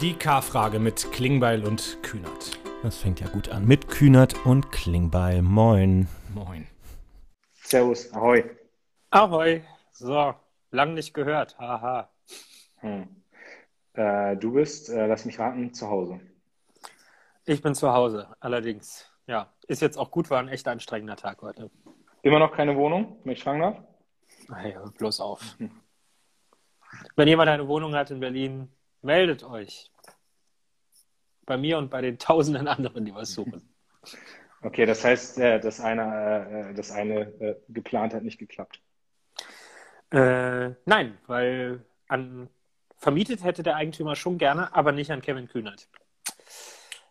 Die K-Frage mit Klingbeil und Kühnert. Das fängt ja gut an. Mit Kühnert und Klingbeil. Moin. Moin. Servus, ahoi. Ahoi. So, lang nicht gehört. Haha. Hm. Äh, du bist, äh, lass mich raten, zu Hause. Ich bin zu Hause, allerdings. Ja, ist jetzt auch gut, war ein echt anstrengender Tag heute. Immer noch keine Wohnung, wenn ich fragen darf? Bloß auf. Wenn jemand eine Wohnung hat in Berlin, meldet euch. Bei mir und bei den tausenden anderen, die was suchen. Okay, das heißt, äh, das eine, äh, das eine äh, geplant hat nicht geklappt. Äh, nein, weil an, vermietet hätte der Eigentümer schon gerne, aber nicht an Kevin Kühnert.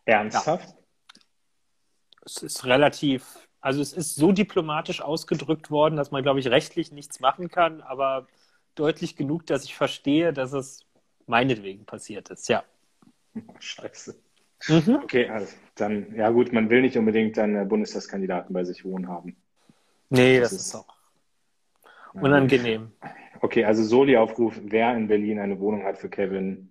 Ernsthaft? Ja. Es ist relativ, also es ist so diplomatisch ausgedrückt worden, dass man, glaube ich, rechtlich nichts machen kann, aber deutlich genug, dass ich verstehe, dass es meinetwegen passiert ist, ja. Scheiße. Mhm. Okay, also dann, ja gut, man will nicht unbedingt dann Bundestagskandidaten bei sich wohnen haben. Nee, das, das ist, ist auch unangenehm. Okay, also Soli-Aufruf, wer in Berlin eine Wohnung hat für Kevin.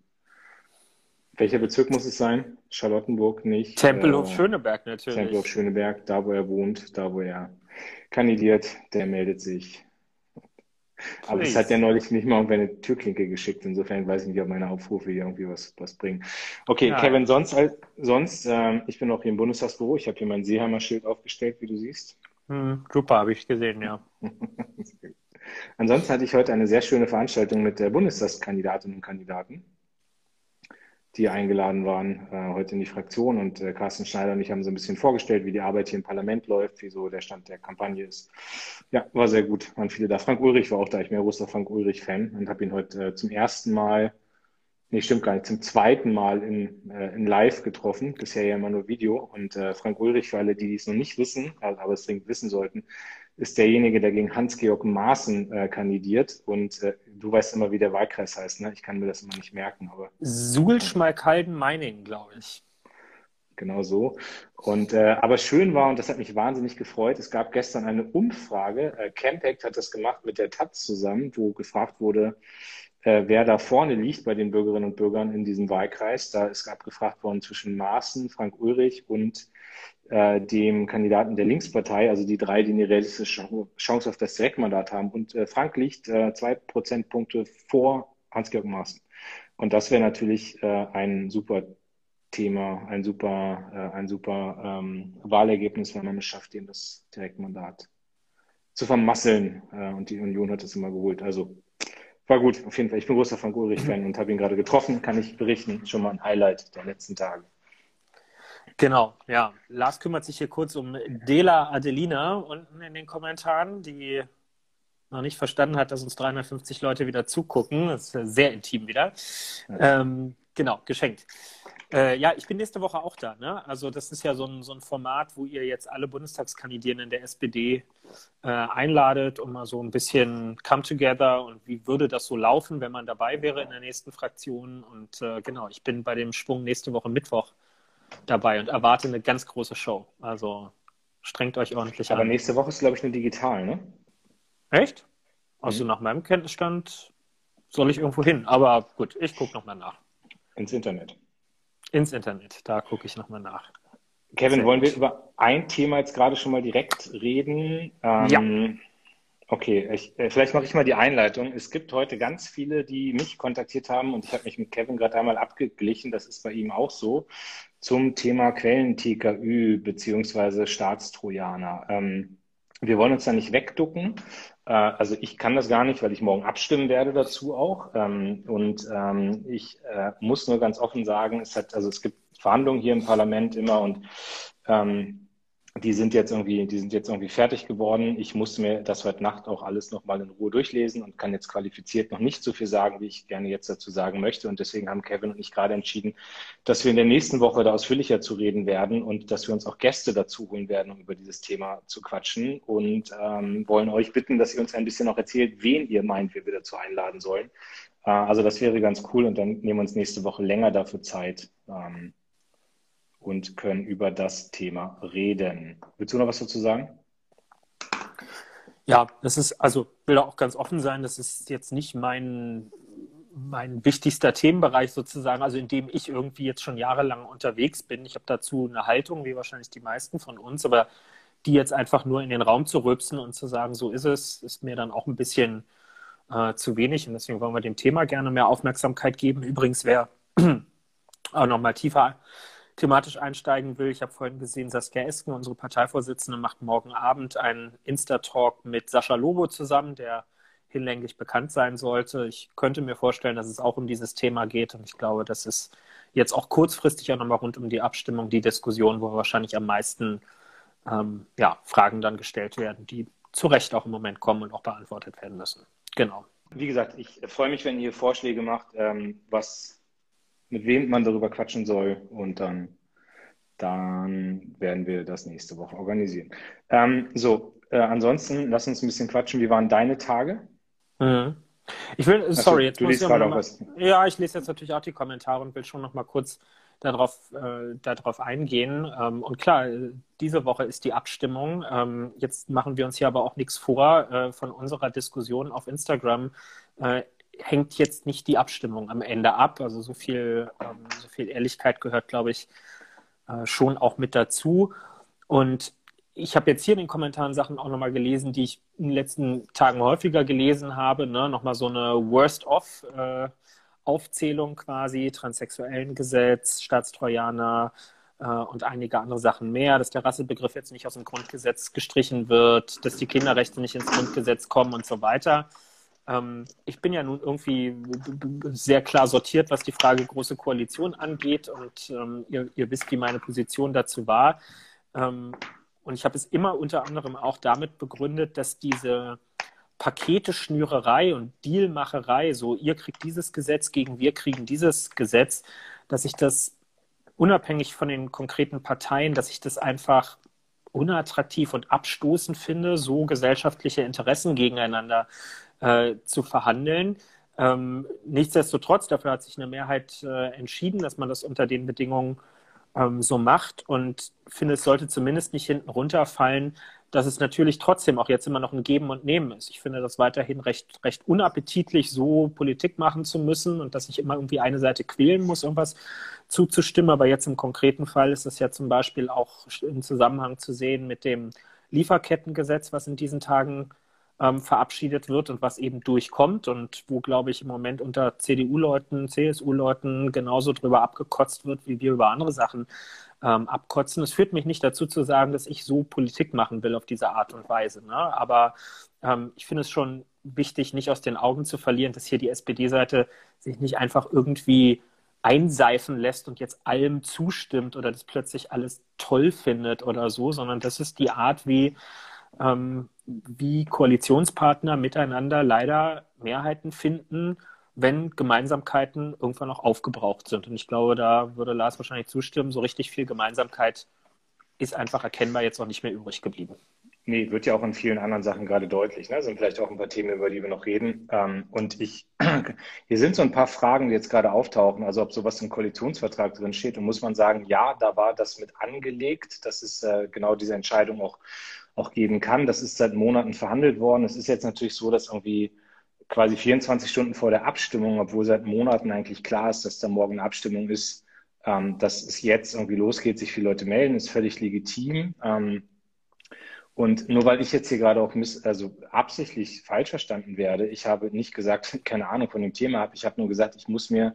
Welcher Bezirk muss es sein? Charlottenburg nicht. Tempelhof-Schöneberg äh, natürlich. Tempelhof-Schöneberg, da wo er wohnt, da wo er kandidiert, der meldet sich. Aber es hat ja neulich nicht mal irgendwie eine Türklinke geschickt. Insofern weiß ich nicht, ob meine Aufrufe hier irgendwie was, was bringen. Okay, ja. Kevin, sonst, sonst äh, ich bin auch hier im Bundestagsbüro. Ich habe hier mein Seeheimer-Schild aufgestellt, wie du siehst. Hm, super, habe ich gesehen, ja. Ansonsten hatte ich heute eine sehr schöne Veranstaltung mit der Bundestagskandidatinnen und Kandidaten die eingeladen waren, äh, heute in die Fraktion. Und äh, Carsten Schneider und ich haben so ein bisschen vorgestellt, wie die Arbeit hier im Parlament läuft, wie so der Stand der Kampagne ist. Ja, war sehr gut. Waren viele da. Frank Ulrich war auch da. Ich bin ja großer Frank Ulrich-Fan und habe ihn heute äh, zum ersten Mal, nee, stimmt gar nicht, zum zweiten Mal in, äh, in Live getroffen. Bisher ja immer nur Video. Und äh, Frank Ulrich, für alle, die es noch nicht wissen, aber es dringend wissen sollten, ist derjenige, der gegen Hans-Georg Maaßen äh, kandidiert. Und äh, du weißt immer, wie der Wahlkreis heißt, ne? Ich kann mir das immer nicht merken, aber. Suhl-Schmalkalden-Meiningen, glaube ich. Genau so. Und äh, aber schön war, und das hat mich wahnsinnig gefreut, es gab gestern eine Umfrage, äh, Campact hat das gemacht mit der Taz zusammen, wo gefragt wurde, äh, wer da vorne liegt bei den Bürgerinnen und Bürgern in diesem Wahlkreis. Da ist abgefragt worden zwischen Maaßen, Frank Ulrich und äh, dem Kandidaten der Linkspartei, also die drei, die eine realistische Chance auf das Direktmandat haben. Und äh, Frank liegt äh, zwei Prozentpunkte vor Hans-Georg Maaßen. Und das wäre natürlich äh, ein super Thema, ein super, äh, ein super ähm, Wahlergebnis, wenn man es schafft, ihm das Direktmandat zu vermasseln. Äh, und die Union hat es immer geholt. Also war gut, auf jeden Fall. Ich bin großer Frank Ulrich-Fan und habe ihn gerade getroffen, kann ich berichten. Schon mal ein Highlight der letzten Tage. Genau, ja. Lars kümmert sich hier kurz um Dela Adelina unten in den Kommentaren, die noch nicht verstanden hat, dass uns 350 Leute wieder zugucken. Das ist sehr intim wieder. Ähm, genau, geschenkt. Äh, ja, ich bin nächste Woche auch da. Ne? Also das ist ja so ein, so ein Format, wo ihr jetzt alle Bundestagskandidierenden der SPD äh, einladet, um mal so ein bisschen Come Together und wie würde das so laufen, wenn man dabei wäre in der nächsten Fraktion. Und äh, genau, ich bin bei dem Schwung nächste Woche Mittwoch dabei und erwarte eine ganz große Show. Also strengt euch ordentlich Aber an. Aber nächste Woche ist, glaube ich, eine digital, ne? Echt? Also mhm. nach meinem Kenntnisstand soll ich irgendwo hin. Aber gut, ich gucke nochmal nach. Ins Internet. Ins Internet, da gucke ich nochmal nach. Kevin, Sehr wollen wir über ein Thema jetzt gerade schon mal direkt reden? Ähm, ja. Okay, ich, äh, vielleicht mache ich mal die Einleitung. Es gibt heute ganz viele, die mich kontaktiert haben und ich habe mich mit Kevin gerade einmal abgeglichen, das ist bei ihm auch so, zum Thema Quellen-TKÜ beziehungsweise Staatstrojaner. Ähm, wir wollen uns da nicht wegducken. Äh, also ich kann das gar nicht, weil ich morgen abstimmen werde dazu auch. Ähm, und ähm, ich äh, muss nur ganz offen sagen, es hat, also es gibt Verhandlungen hier im Parlament immer und ähm, die sind jetzt irgendwie, die sind jetzt irgendwie fertig geworden. Ich musste mir das heute Nacht auch alles nochmal in Ruhe durchlesen und kann jetzt qualifiziert noch nicht so viel sagen, wie ich gerne jetzt dazu sagen möchte. Und deswegen haben Kevin und ich gerade entschieden, dass wir in der nächsten Woche da ausführlicher zu reden werden und dass wir uns auch Gäste dazu holen werden, um über dieses Thema zu quatschen und ähm, wollen euch bitten, dass ihr uns ein bisschen noch erzählt, wen ihr meint, wir wieder dazu einladen sollen. Äh, also das wäre ganz cool und dann nehmen wir uns nächste Woche länger dafür Zeit. Ähm, und können über das Thema reden. Willst du noch was dazu sagen? Ja, das ist, also will auch ganz offen sein, das ist jetzt nicht mein mein wichtigster Themenbereich sozusagen, also in dem ich irgendwie jetzt schon jahrelang unterwegs bin. Ich habe dazu eine Haltung, wie wahrscheinlich die meisten von uns, aber die jetzt einfach nur in den Raum zu rülpsen und zu sagen, so ist es, ist mir dann auch ein bisschen äh, zu wenig. Und deswegen wollen wir dem Thema gerne mehr Aufmerksamkeit geben. Übrigens, wer auch nochmal tiefer thematisch einsteigen will, ich habe vorhin gesehen, Saskia Esken, unsere Parteivorsitzende, macht morgen Abend einen Insta-Talk mit Sascha Lobo zusammen, der hinlänglich bekannt sein sollte. Ich könnte mir vorstellen, dass es auch um dieses Thema geht und ich glaube, das ist jetzt auch kurzfristig auch nochmal rund um die Abstimmung die Diskussion, wo wahrscheinlich am meisten ähm, ja, Fragen dann gestellt werden, die zu Recht auch im Moment kommen und auch beantwortet werden müssen. Genau. Wie gesagt, ich freue mich, wenn ihr Vorschläge macht, ähm, was, mit wem man darüber quatschen soll und dann, dann werden wir das nächste Woche organisieren. Ähm, so, äh, ansonsten lass uns ein bisschen quatschen. Wie waren deine Tage? Mhm. Ich will, Achso, sorry, jetzt du muss ich gerade auch was. Ja, ich lese jetzt natürlich auch die Kommentare und will schon noch mal kurz darauf, äh, darauf eingehen. Ähm, und klar, diese Woche ist die Abstimmung. Ähm, jetzt machen wir uns hier aber auch nichts vor. Äh, von unserer Diskussion auf Instagram äh, hängt jetzt nicht die Abstimmung am Ende ab. Also so viel, ähm, so viel Ehrlichkeit gehört, glaube ich, äh, schon auch mit dazu. Und ich habe jetzt hier in den Kommentaren Sachen auch nochmal gelesen, die ich in den letzten Tagen häufiger gelesen habe. Ne? Nochmal so eine Worst-of- äh, Aufzählung quasi, transsexuellen Gesetz, Staatstrojaner äh, und einige andere Sachen mehr, dass der Rassebegriff jetzt nicht aus dem Grundgesetz gestrichen wird, dass die Kinderrechte nicht ins Grundgesetz kommen und so weiter. Ähm, ich bin ja nun irgendwie sehr klar sortiert, was die Frage Große Koalition angeht und ähm, ihr, ihr, wisst, wie meine Position dazu war. Ähm, und ich habe es immer unter anderem auch damit begründet, dass diese Paketeschnürerei und Dealmacherei, so ihr kriegt dieses Gesetz gegen wir kriegen dieses Gesetz, dass ich das unabhängig von den konkreten Parteien, dass ich das einfach unattraktiv und abstoßend finde, so gesellschaftliche Interessen gegeneinander äh, zu verhandeln. Ähm, nichtsdestotrotz, dafür hat sich eine Mehrheit äh, entschieden, dass man das unter den Bedingungen ähm, so macht und finde, es sollte zumindest nicht hinten runterfallen, dass es natürlich trotzdem auch jetzt immer noch ein Geben und Nehmen ist. Ich finde das weiterhin recht, recht unappetitlich, so Politik machen zu müssen und dass ich immer irgendwie eine Seite quälen muss, irgendwas zuzustimmen. Aber jetzt im konkreten Fall ist es ja zum Beispiel auch im Zusammenhang zu sehen mit dem Lieferkettengesetz, was in diesen Tagen ähm, verabschiedet wird und was eben durchkommt und wo, glaube ich, im Moment unter CDU-Leuten, CSU-Leuten genauso drüber abgekotzt wird, wie wir über andere Sachen ähm, abkotzen. Es führt mich nicht dazu zu sagen, dass ich so Politik machen will auf diese Art und Weise. Ne? Aber ähm, ich finde es schon wichtig, nicht aus den Augen zu verlieren, dass hier die SPD-Seite sich nicht einfach irgendwie einseifen lässt und jetzt allem zustimmt oder das plötzlich alles toll findet oder so, sondern das ist die Art, wie, ähm, wie Koalitionspartner miteinander leider Mehrheiten finden wenn Gemeinsamkeiten irgendwann noch aufgebraucht sind. Und ich glaube, da würde Lars wahrscheinlich zustimmen, so richtig viel Gemeinsamkeit ist einfach erkennbar jetzt auch nicht mehr übrig geblieben. Nee, wird ja auch in vielen anderen Sachen gerade deutlich. Ne? Sind vielleicht auch ein paar Themen, über die wir noch reden. Ähm, und ich, hier sind so ein paar Fragen, die jetzt gerade auftauchen. Also ob sowas im Koalitionsvertrag drin steht. Und muss man sagen, ja, da war das mit angelegt, dass es äh, genau diese Entscheidung auch, auch geben kann. Das ist seit Monaten verhandelt worden. Es ist jetzt natürlich so, dass irgendwie quasi 24 Stunden vor der Abstimmung, obwohl seit Monaten eigentlich klar ist, dass da morgen eine Abstimmung ist, ähm, dass es jetzt irgendwie losgeht, sich viele Leute melden, ist völlig legitim. Ähm, und nur weil ich jetzt hier gerade auch miss, also absichtlich falsch verstanden werde, ich habe nicht gesagt, keine Ahnung von dem Thema habe, ich habe nur gesagt, ich muss mir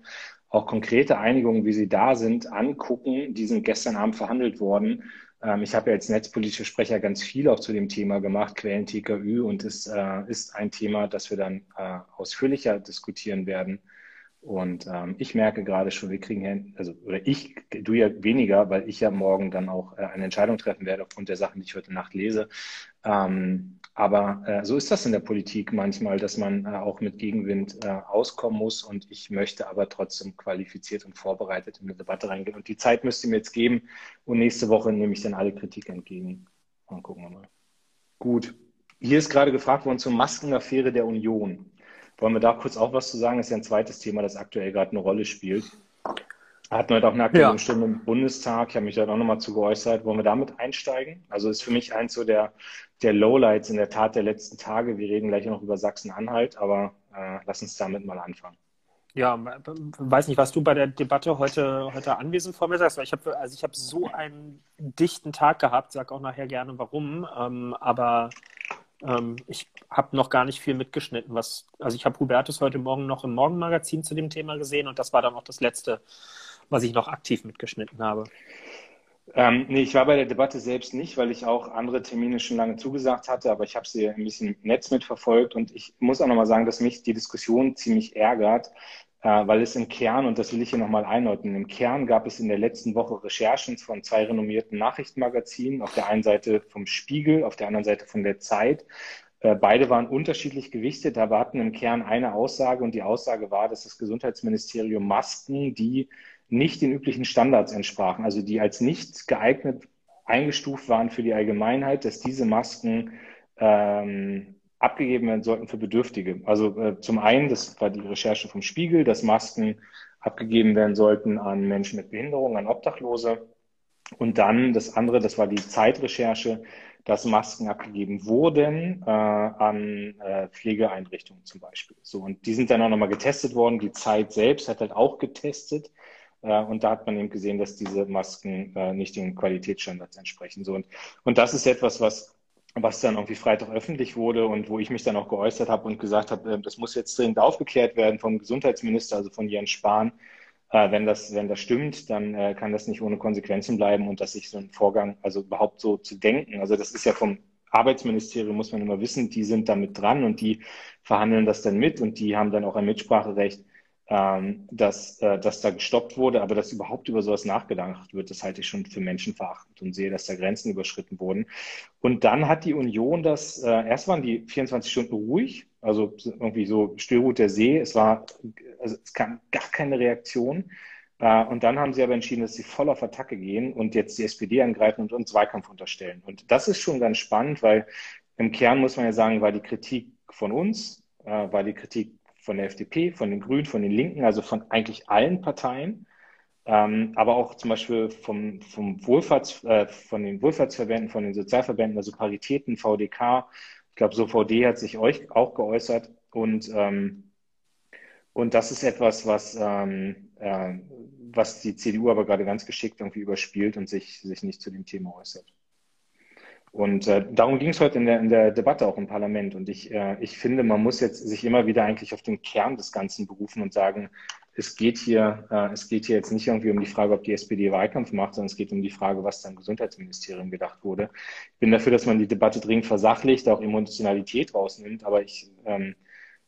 auch konkrete Einigungen, wie sie da sind, angucken. Die sind gestern Abend verhandelt worden. Ähm, ich habe ja als netzpolitischer Sprecher ganz viel auch zu dem Thema gemacht, Quellen TKÜ, und es äh, ist ein Thema, das wir dann äh, ausführlicher diskutieren werden. Und ähm, ich merke gerade schon, wir kriegen also oder ich, du ja weniger, weil ich ja morgen dann auch äh, eine Entscheidung treffen werde aufgrund der Sachen, die ich heute Nacht lese. Ähm, aber äh, so ist das in der Politik manchmal, dass man äh, auch mit Gegenwind äh, auskommen muss. Und ich möchte aber trotzdem qualifiziert und vorbereitet in eine Debatte reingehen. Und die Zeit müsste mir jetzt geben. Und nächste Woche nehme ich dann alle Kritik entgegen. Dann gucken wir mal. Gut. Hier ist gerade gefragt worden zur Maskenaffäre der Union. Wollen wir da kurz auch was zu sagen? Das ist ja ein zweites Thema, das aktuell gerade eine Rolle spielt. Hatten heute auch eine aktuelle ja. Stunde im Bundestag. Ich habe mich da auch nochmal zu geäußert. Wollen wir damit einsteigen? Also ist für mich eins so der, der Lowlights in der Tat der letzten Tage. Wir reden gleich noch über Sachsen-Anhalt, aber äh, lass uns damit mal anfangen. Ja, weiß nicht, was du bei der Debatte heute, heute anwesend vor mir sagst, weil ich habe also ich habe so einen dichten Tag gehabt, sag auch nachher gerne warum, ähm, aber ähm, ich habe noch gar nicht viel mitgeschnitten. Was, also ich habe Hubertus heute Morgen noch im Morgenmagazin zu dem Thema gesehen und das war dann auch das letzte, was ich noch aktiv mitgeschnitten habe. Ähm, nee, ich war bei der Debatte selbst nicht, weil ich auch andere Termine schon lange zugesagt hatte, aber ich habe sie ein bisschen im Netz mitverfolgt und ich muss auch nochmal sagen, dass mich die Diskussion ziemlich ärgert, äh, weil es im Kern, und das will ich hier nochmal einordnen, im Kern gab es in der letzten Woche Recherchen von zwei renommierten Nachrichtenmagazinen, auf der einen Seite vom Spiegel, auf der anderen Seite von der Zeit. Äh, beide waren unterschiedlich gewichtet, aber hatten im Kern eine Aussage und die Aussage war, dass das Gesundheitsministerium Masken, die nicht den üblichen Standards entsprachen, also die als nicht geeignet eingestuft waren für die Allgemeinheit, dass diese Masken ähm, abgegeben werden sollten für Bedürftige. Also äh, zum einen, das war die Recherche vom Spiegel, dass Masken abgegeben werden sollten an Menschen mit Behinderung, an Obdachlose. Und dann das andere, das war die Zeitrecherche, dass Masken abgegeben wurden äh, an äh, Pflegeeinrichtungen zum Beispiel. So, und die sind dann auch nochmal getestet worden. Die Zeit selbst hat halt auch getestet. Äh, und da hat man eben gesehen, dass diese Masken äh, nicht den Qualitätsstandards entsprechen. Und, und das ist etwas, was was dann irgendwie Freitag öffentlich wurde und wo ich mich dann auch geäußert habe und gesagt habe, äh, das muss jetzt dringend aufgeklärt werden vom Gesundheitsminister, also von Jens Spahn. Wenn, das, wenn das stimmt, dann kann das nicht ohne Konsequenzen bleiben und dass sich so ein Vorgang, also überhaupt so zu denken, also das ist ja vom Arbeitsministerium, muss man immer wissen, die sind damit dran und die verhandeln das dann mit und die haben dann auch ein Mitspracherecht ähm, dass, äh, dass da gestoppt wurde, aber dass überhaupt über sowas nachgedacht wird, das halte ich schon für menschenverachtend und sehe, dass da Grenzen überschritten wurden. Und dann hat die Union das, äh, erst waren die 24 Stunden ruhig, also irgendwie so Stillruht der See, es war, also es kam gar keine Reaktion. Äh, und dann haben sie aber entschieden, dass sie voll auf Attacke gehen und jetzt die SPD angreifen und uns Zweikampf unterstellen. Und das ist schon ganz spannend, weil im Kern muss man ja sagen, war die Kritik von uns, äh, war die Kritik von der FDP, von den Grünen, von den Linken, also von eigentlich allen Parteien, ähm, aber auch zum Beispiel vom, vom Wohlfahrts, äh, von den Wohlfahrtsverbänden, von den Sozialverbänden, also Paritäten, VDK. Ich glaube, so VD hat sich euch auch geäußert und ähm, und das ist etwas, was, ähm, äh, was die CDU aber gerade ganz geschickt irgendwie überspielt und sich, sich nicht zu dem Thema äußert. Und äh, darum ging es heute in der, in der Debatte auch im Parlament. Und ich, äh, ich finde, man muss jetzt sich immer wieder eigentlich auf den Kern des Ganzen berufen und sagen, es geht hier, äh, es geht hier jetzt nicht irgendwie um die Frage, ob die SPD Wahlkampf macht, sondern es geht um die Frage, was da im Gesundheitsministerium gedacht wurde. Ich bin dafür, dass man die Debatte dringend versachlicht, auch Emotionalität rausnimmt, aber ich, ähm,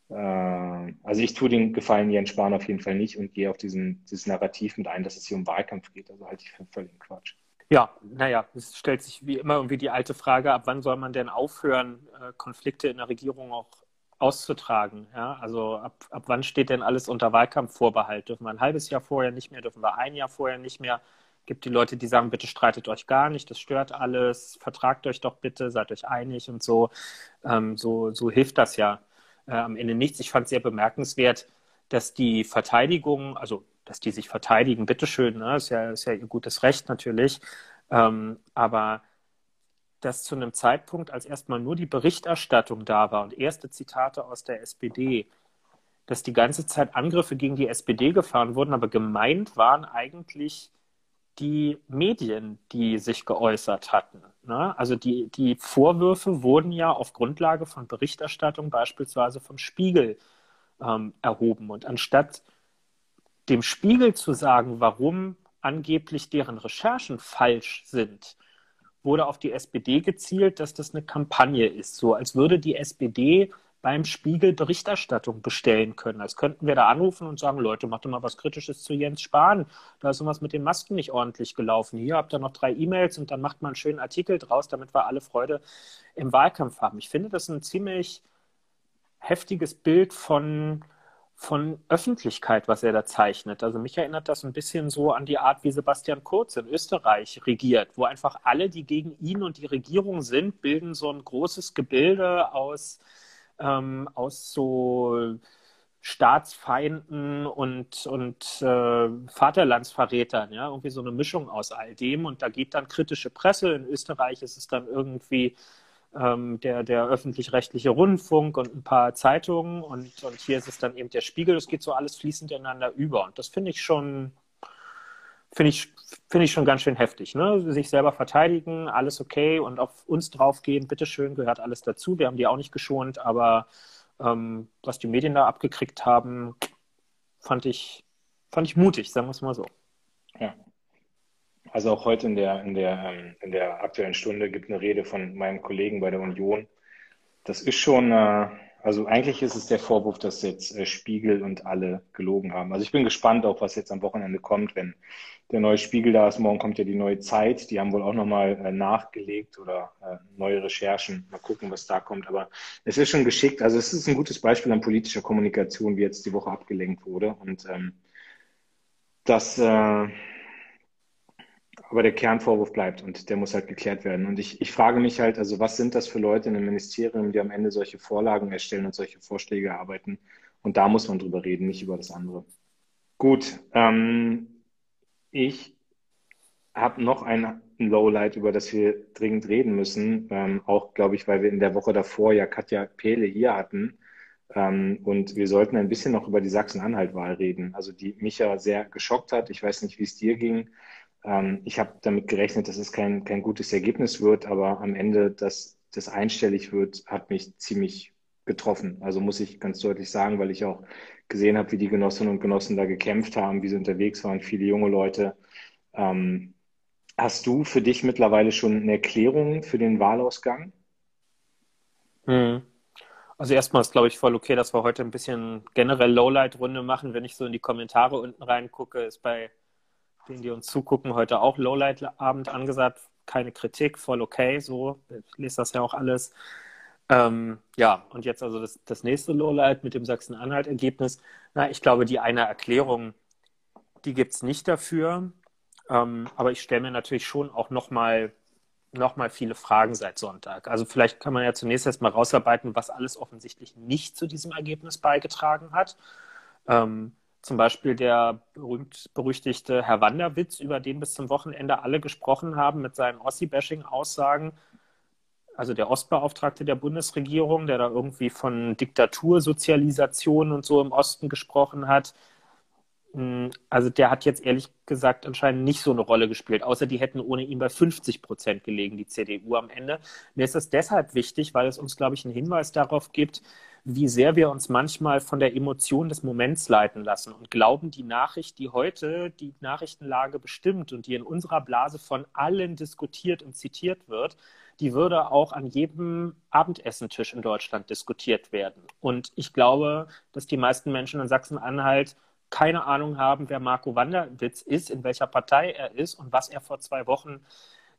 äh, also ich tue den Gefallen Jens Spahn auf jeden Fall nicht und gehe auf diesen, dieses Narrativ mit ein, dass es hier um Wahlkampf geht. Also halte ich für völligen Quatsch. Ja, naja, es stellt sich wie immer irgendwie die alte Frage, ab wann soll man denn aufhören, äh, Konflikte in der Regierung auch auszutragen? Ja? Also ab, ab wann steht denn alles unter Wahlkampfvorbehalt? Dürfen wir ein halbes Jahr vorher nicht mehr, dürfen wir ein Jahr vorher nicht mehr? Gibt die Leute, die sagen, bitte streitet euch gar nicht, das stört alles, vertragt euch doch bitte, seid euch einig und so. Ähm, so, so hilft das ja äh, am Ende nichts. Ich fand sehr bemerkenswert, dass die Verteidigung, also dass die sich verteidigen, bitteschön, ne? ist, ja, ist ja ihr gutes Recht natürlich. Ähm, aber dass zu einem Zeitpunkt, als erstmal nur die Berichterstattung da war und erste Zitate aus der SPD, dass die ganze Zeit Angriffe gegen die SPD gefahren wurden, aber gemeint waren eigentlich die Medien, die sich geäußert hatten. Ne? Also die, die Vorwürfe wurden ja auf Grundlage von Berichterstattung beispielsweise vom Spiegel ähm, erhoben. Und anstatt dem Spiegel zu sagen, warum angeblich deren Recherchen falsch sind, wurde auf die SPD gezielt, dass das eine Kampagne ist. So als würde die SPD beim Spiegel Berichterstattung bestellen können. Als könnten wir da anrufen und sagen, Leute, macht doch mal was Kritisches zu Jens Spahn. Da ist irgendwas mit den Masken nicht ordentlich gelaufen. Hier habt ihr noch drei E-Mails und dann macht man einen schönen Artikel draus, damit wir alle Freude im Wahlkampf haben. Ich finde das ein ziemlich heftiges Bild von von Öffentlichkeit, was er da zeichnet. Also mich erinnert das ein bisschen so an die Art, wie Sebastian Kurz in Österreich regiert, wo einfach alle, die gegen ihn und die Regierung sind, bilden so ein großes Gebilde aus, ähm, aus so Staatsfeinden und, und äh, Vaterlandsverrätern, ja, irgendwie so eine Mischung aus all dem. Und da geht dann kritische Presse. In Österreich ist es dann irgendwie ähm, der, der öffentlich-rechtliche Rundfunk und ein paar Zeitungen und, und hier ist es dann eben der Spiegel. Das geht so alles fließend ineinander über. Und das finde ich schon, finde ich, finde ich schon ganz schön heftig. Ne? Sich selber verteidigen, alles okay und auf uns draufgehen, bitteschön, gehört alles dazu. Wir haben die auch nicht geschont, aber ähm, was die Medien da abgekriegt haben, fand ich, fand ich mutig, sagen wir es mal so. Also auch heute in der, in der, ähm, in der aktuellen Stunde gibt eine Rede von meinem Kollegen bei der Union. Das ist schon, äh, also eigentlich ist es der Vorwurf, dass jetzt äh, Spiegel und alle gelogen haben. Also ich bin gespannt auch, was jetzt am Wochenende kommt, wenn der neue Spiegel da ist. Morgen kommt ja die neue Zeit. Die haben wohl auch nochmal äh, nachgelegt oder neue Recherchen. Mal gucken, was da kommt. Aber es ist schon geschickt. Also es ist ein gutes Beispiel an politischer Kommunikation, wie jetzt die Woche abgelenkt wurde. Und ähm, das, äh, aber der Kernvorwurf bleibt und der muss halt geklärt werden. Und ich, ich frage mich halt, also was sind das für Leute in einem Ministerium, die am Ende solche Vorlagen erstellen und solche Vorschläge erarbeiten? Und da muss man drüber reden, nicht über das andere. Gut, ähm, ich habe noch ein Lowlight, über das wir dringend reden müssen. Ähm, auch, glaube ich, weil wir in der Woche davor ja Katja Pehle hier hatten. Ähm, und wir sollten ein bisschen noch über die Sachsen-Anhalt-Wahl reden, also die mich ja sehr geschockt hat. Ich weiß nicht, wie es dir ging. Ähm, ich habe damit gerechnet, dass es kein, kein gutes Ergebnis wird, aber am Ende, dass das einstellig wird, hat mich ziemlich getroffen. Also muss ich ganz deutlich sagen, weil ich auch gesehen habe, wie die Genossinnen und Genossen da gekämpft haben, wie sie unterwegs waren, viele junge Leute. Ähm, hast du für dich mittlerweile schon eine Erklärung für den Wahlausgang? Hm. Also erstmal ist, glaube ich, voll okay, dass wir heute ein bisschen generell Lowlight-Runde machen. Wenn ich so in die Kommentare unten reingucke, ist bei denen, die uns zugucken, heute auch Lowlight-Abend angesagt. Keine Kritik, voll okay, so. Ich lese das ja auch alles. Ähm, ja, und jetzt also das, das nächste Lowlight mit dem Sachsen-Anhalt-Ergebnis. Na, ich glaube, die eine Erklärung, die gibt es nicht dafür. Ähm, aber ich stelle mir natürlich schon auch nochmal noch mal viele Fragen seit Sonntag. Also vielleicht kann man ja zunächst erstmal rausarbeiten, was alles offensichtlich nicht zu diesem Ergebnis beigetragen hat. Ähm, zum Beispiel der berühmt-berüchtigte Herr Wanderwitz, über den bis zum Wochenende alle gesprochen haben mit seinen Ossi-Bashing-Aussagen. Also der Ostbeauftragte der Bundesregierung, der da irgendwie von Diktatursozialisation und so im Osten gesprochen hat. Hm, also der hat jetzt ehrlich gesagt anscheinend nicht so eine Rolle gespielt, außer die hätten ohne ihn bei 50 Prozent gelegen, die CDU am Ende. Mir ist das deshalb wichtig, weil es uns, glaube ich, einen Hinweis darauf gibt, wie sehr wir uns manchmal von der Emotion des Moments leiten lassen und glauben, die Nachricht, die heute die Nachrichtenlage bestimmt und die in unserer Blase von allen diskutiert und zitiert wird, die würde auch an jedem Abendessentisch in Deutschland diskutiert werden. Und ich glaube, dass die meisten Menschen in Sachsen-Anhalt keine Ahnung haben, wer Marco Wanderwitz ist, in welcher Partei er ist und was er vor zwei Wochen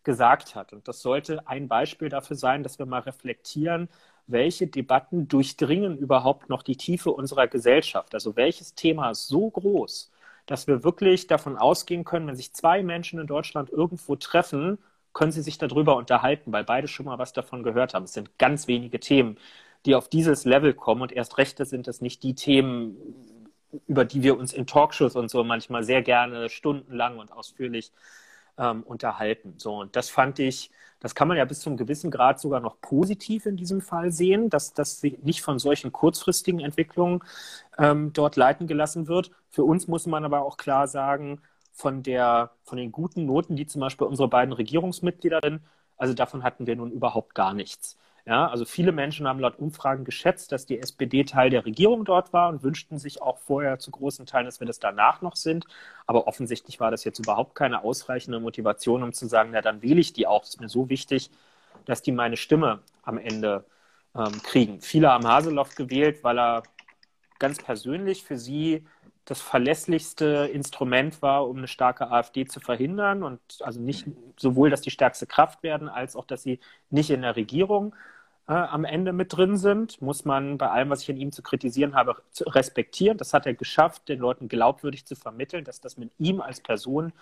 gesagt hat. Und das sollte ein Beispiel dafür sein, dass wir mal reflektieren, welche Debatten durchdringen überhaupt noch die Tiefe unserer Gesellschaft? Also welches Thema ist so groß, dass wir wirklich davon ausgehen können, wenn sich zwei Menschen in Deutschland irgendwo treffen, können sie sich darüber unterhalten, weil beide schon mal was davon gehört haben. Es sind ganz wenige Themen, die auf dieses Level kommen und erst rechte sind es nicht die Themen, über die wir uns in Talkshows und so manchmal sehr gerne stundenlang und ausführlich ähm, unterhalten. So, und das fand ich, das kann man ja bis zum gewissen Grad sogar noch positiv in diesem Fall sehen, dass das nicht von solchen kurzfristigen Entwicklungen ähm, dort leiten gelassen wird. Für uns muss man aber auch klar sagen, von, der, von den guten Noten, die zum Beispiel unsere beiden Regierungsmitglieder, also davon hatten wir nun überhaupt gar nichts. Ja, also viele Menschen haben laut Umfragen geschätzt, dass die SPD Teil der Regierung dort war und wünschten sich auch vorher zu großen Teilen, dass wir das danach noch sind. Aber offensichtlich war das jetzt überhaupt keine ausreichende Motivation, um zu sagen, na dann wähle ich die auch. Es ist mir so wichtig, dass die meine Stimme am Ende ähm, kriegen. Viele haben Haseloff gewählt, weil er ganz persönlich für sie das verlässlichste Instrument war, um eine starke AfD zu verhindern und also nicht sowohl, dass die stärkste Kraft werden, als auch, dass sie nicht in der Regierung äh, am Ende mit drin sind, muss man bei allem, was ich in ihm zu kritisieren habe, zu respektieren. Das hat er geschafft, den Leuten glaubwürdig zu vermitteln, dass das mit ihm als Person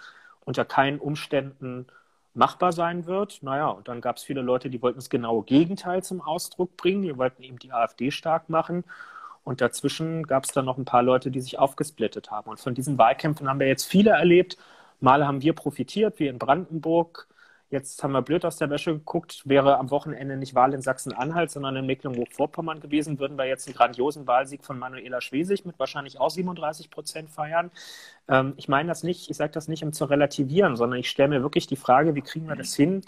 unter keinen Umständen machbar sein wird. Naja, und dann gab es viele Leute, die wollten das genaue Gegenteil zum Ausdruck bringen. Die wollten eben die AfD stark machen. Und dazwischen gab es dann noch ein paar Leute, die sich aufgesplittet haben. Und von diesen Wahlkämpfen haben wir jetzt viele erlebt. Mal haben wir profitiert, wie in Brandenburg. Jetzt haben wir blöd aus der Wäsche geguckt, wäre am Wochenende nicht Wahl in Sachsen-Anhalt, sondern in Mecklenburg-Vorpommern gewesen, würden wir jetzt einen grandiosen Wahlsieg von Manuela Schwesig mit wahrscheinlich auch 37 Prozent feiern. Ähm, ich meine das nicht, ich sage das nicht, um zu relativieren, sondern ich stelle mir wirklich die Frage, wie kriegen wir das hin,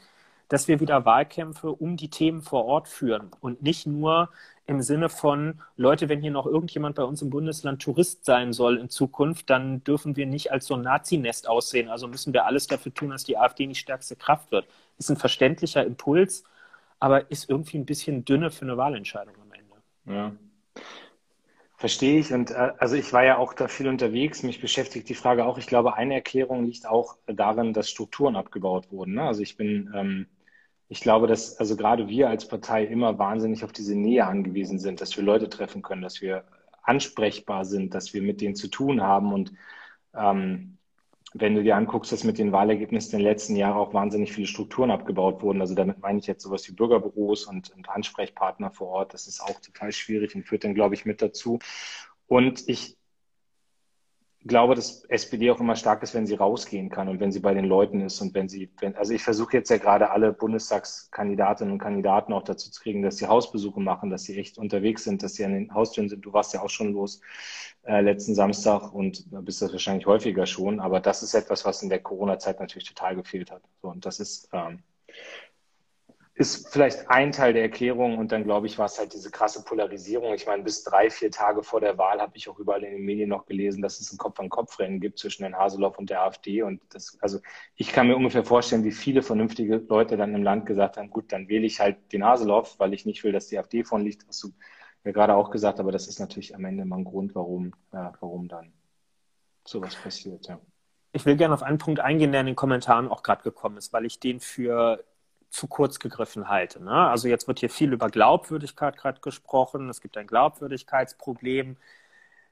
dass wir wieder Wahlkämpfe um die Themen vor Ort führen und nicht nur im Sinne von, Leute, wenn hier noch irgendjemand bei uns im Bundesland Tourist sein soll in Zukunft, dann dürfen wir nicht als so ein Nazi-Nest aussehen. Also müssen wir alles dafür tun, dass die AfD nicht stärkste Kraft wird. Ist ein verständlicher Impuls, aber ist irgendwie ein bisschen dünne für eine Wahlentscheidung am Ende. Ja. Verstehe ich. Und äh, also ich war ja auch da viel unterwegs. Mich beschäftigt die Frage auch. Ich glaube, eine Erklärung liegt auch darin, dass Strukturen abgebaut wurden. Ne? Also ich bin ähm, ich glaube, dass also gerade wir als Partei immer wahnsinnig auf diese Nähe angewiesen sind, dass wir Leute treffen können, dass wir ansprechbar sind, dass wir mit denen zu tun haben. Und ähm, wenn du dir anguckst, dass mit den Wahlergebnissen den letzten Jahren auch wahnsinnig viele Strukturen abgebaut wurden, also damit meine ich jetzt sowas wie Bürgerbüros und, und Ansprechpartner vor Ort, das ist auch total schwierig und führt dann, glaube ich, mit dazu. Und ich glaube, dass SPD auch immer stark ist, wenn sie rausgehen kann und wenn sie bei den Leuten ist und wenn sie, wenn, also ich versuche jetzt ja gerade alle Bundestagskandidatinnen und Kandidaten auch dazu zu kriegen, dass sie Hausbesuche machen, dass sie echt unterwegs sind, dass sie an den Haustüren sind. Du warst ja auch schon los äh, letzten Samstag und bist das wahrscheinlich häufiger schon, aber das ist etwas, was in der Corona-Zeit natürlich total gefehlt hat. So, und das ist ähm, ist vielleicht ein Teil der Erklärung und dann glaube ich, war es halt diese krasse Polarisierung. Ich meine, bis drei, vier Tage vor der Wahl habe ich auch überall in den Medien noch gelesen, dass es ein Kopf-an-Kopf-Rennen gibt zwischen Herrn Haseloff und der AfD. Und das, also ich kann mir ungefähr vorstellen, wie viele vernünftige Leute dann im Land gesagt haben, gut, dann wähle ich halt den Haseloff, weil ich nicht will, dass die AfD von liegt, was du ja gerade auch gesagt hast, aber das ist natürlich am Ende mal ein Grund, warum, ja, warum dann sowas passiert, ja. Ich will gerne auf einen Punkt eingehen, der in den Kommentaren auch gerade gekommen ist, weil ich den für zu kurz gegriffen halte. Ne? Also jetzt wird hier viel über Glaubwürdigkeit gerade gesprochen. Es gibt ein Glaubwürdigkeitsproblem.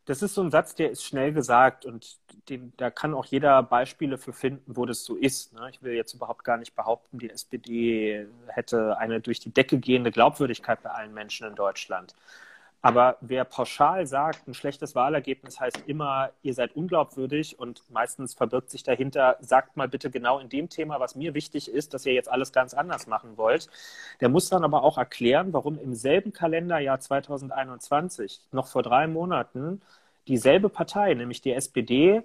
Das ist so ein Satz, der ist schnell gesagt und den, da kann auch jeder Beispiele für finden, wo das so ist. Ne? Ich will jetzt überhaupt gar nicht behaupten, die SPD hätte eine durch die Decke gehende Glaubwürdigkeit bei allen Menschen in Deutschland. Aber wer pauschal sagt, ein schlechtes Wahlergebnis heißt immer, ihr seid unglaubwürdig und meistens verbirgt sich dahinter, sagt mal bitte genau in dem Thema, was mir wichtig ist, dass ihr jetzt alles ganz anders machen wollt. Der muss dann aber auch erklären, warum im selben Kalenderjahr 2021, noch vor drei Monaten, dieselbe Partei, nämlich die SPD,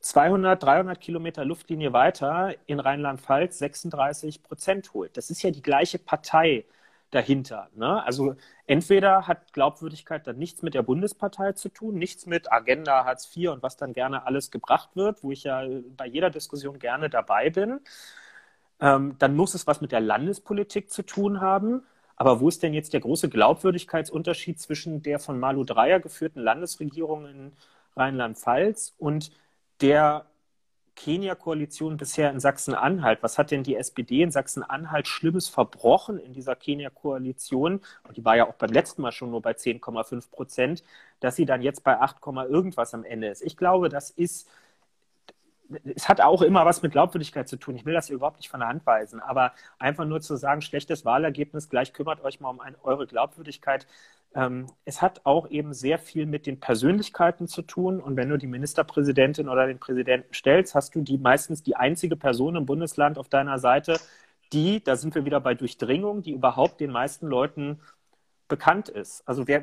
200, 300 Kilometer Luftlinie weiter in Rheinland-Pfalz 36 Prozent holt. Das ist ja die gleiche Partei dahinter. Ne? Also entweder hat Glaubwürdigkeit dann nichts mit der Bundespartei zu tun, nichts mit Agenda Hartz IV und was dann gerne alles gebracht wird, wo ich ja bei jeder Diskussion gerne dabei bin. Ähm, dann muss es was mit der Landespolitik zu tun haben. Aber wo ist denn jetzt der große Glaubwürdigkeitsunterschied zwischen der von Malu Dreyer geführten Landesregierung in Rheinland-Pfalz und der Kenia-Koalition bisher in Sachsen-Anhalt? Was hat denn die SPD in Sachsen-Anhalt Schlimmes verbrochen in dieser Kenia-Koalition? Die war ja auch beim letzten Mal schon nur bei 10,5 Prozent, dass sie dann jetzt bei 8, irgendwas am Ende ist. Ich glaube, das ist es hat auch immer was mit Glaubwürdigkeit zu tun. Ich will das überhaupt nicht von der Hand weisen, aber einfach nur zu sagen, schlechtes Wahlergebnis, gleich kümmert euch mal um eine, eure Glaubwürdigkeit, ähm, es hat auch eben sehr viel mit den Persönlichkeiten zu tun. Und wenn du die Ministerpräsidentin oder den Präsidenten stellst, hast du die meistens die einzige Person im Bundesland auf deiner Seite, die, da sind wir wieder bei Durchdringung, die überhaupt den meisten Leuten bekannt ist. Also wer,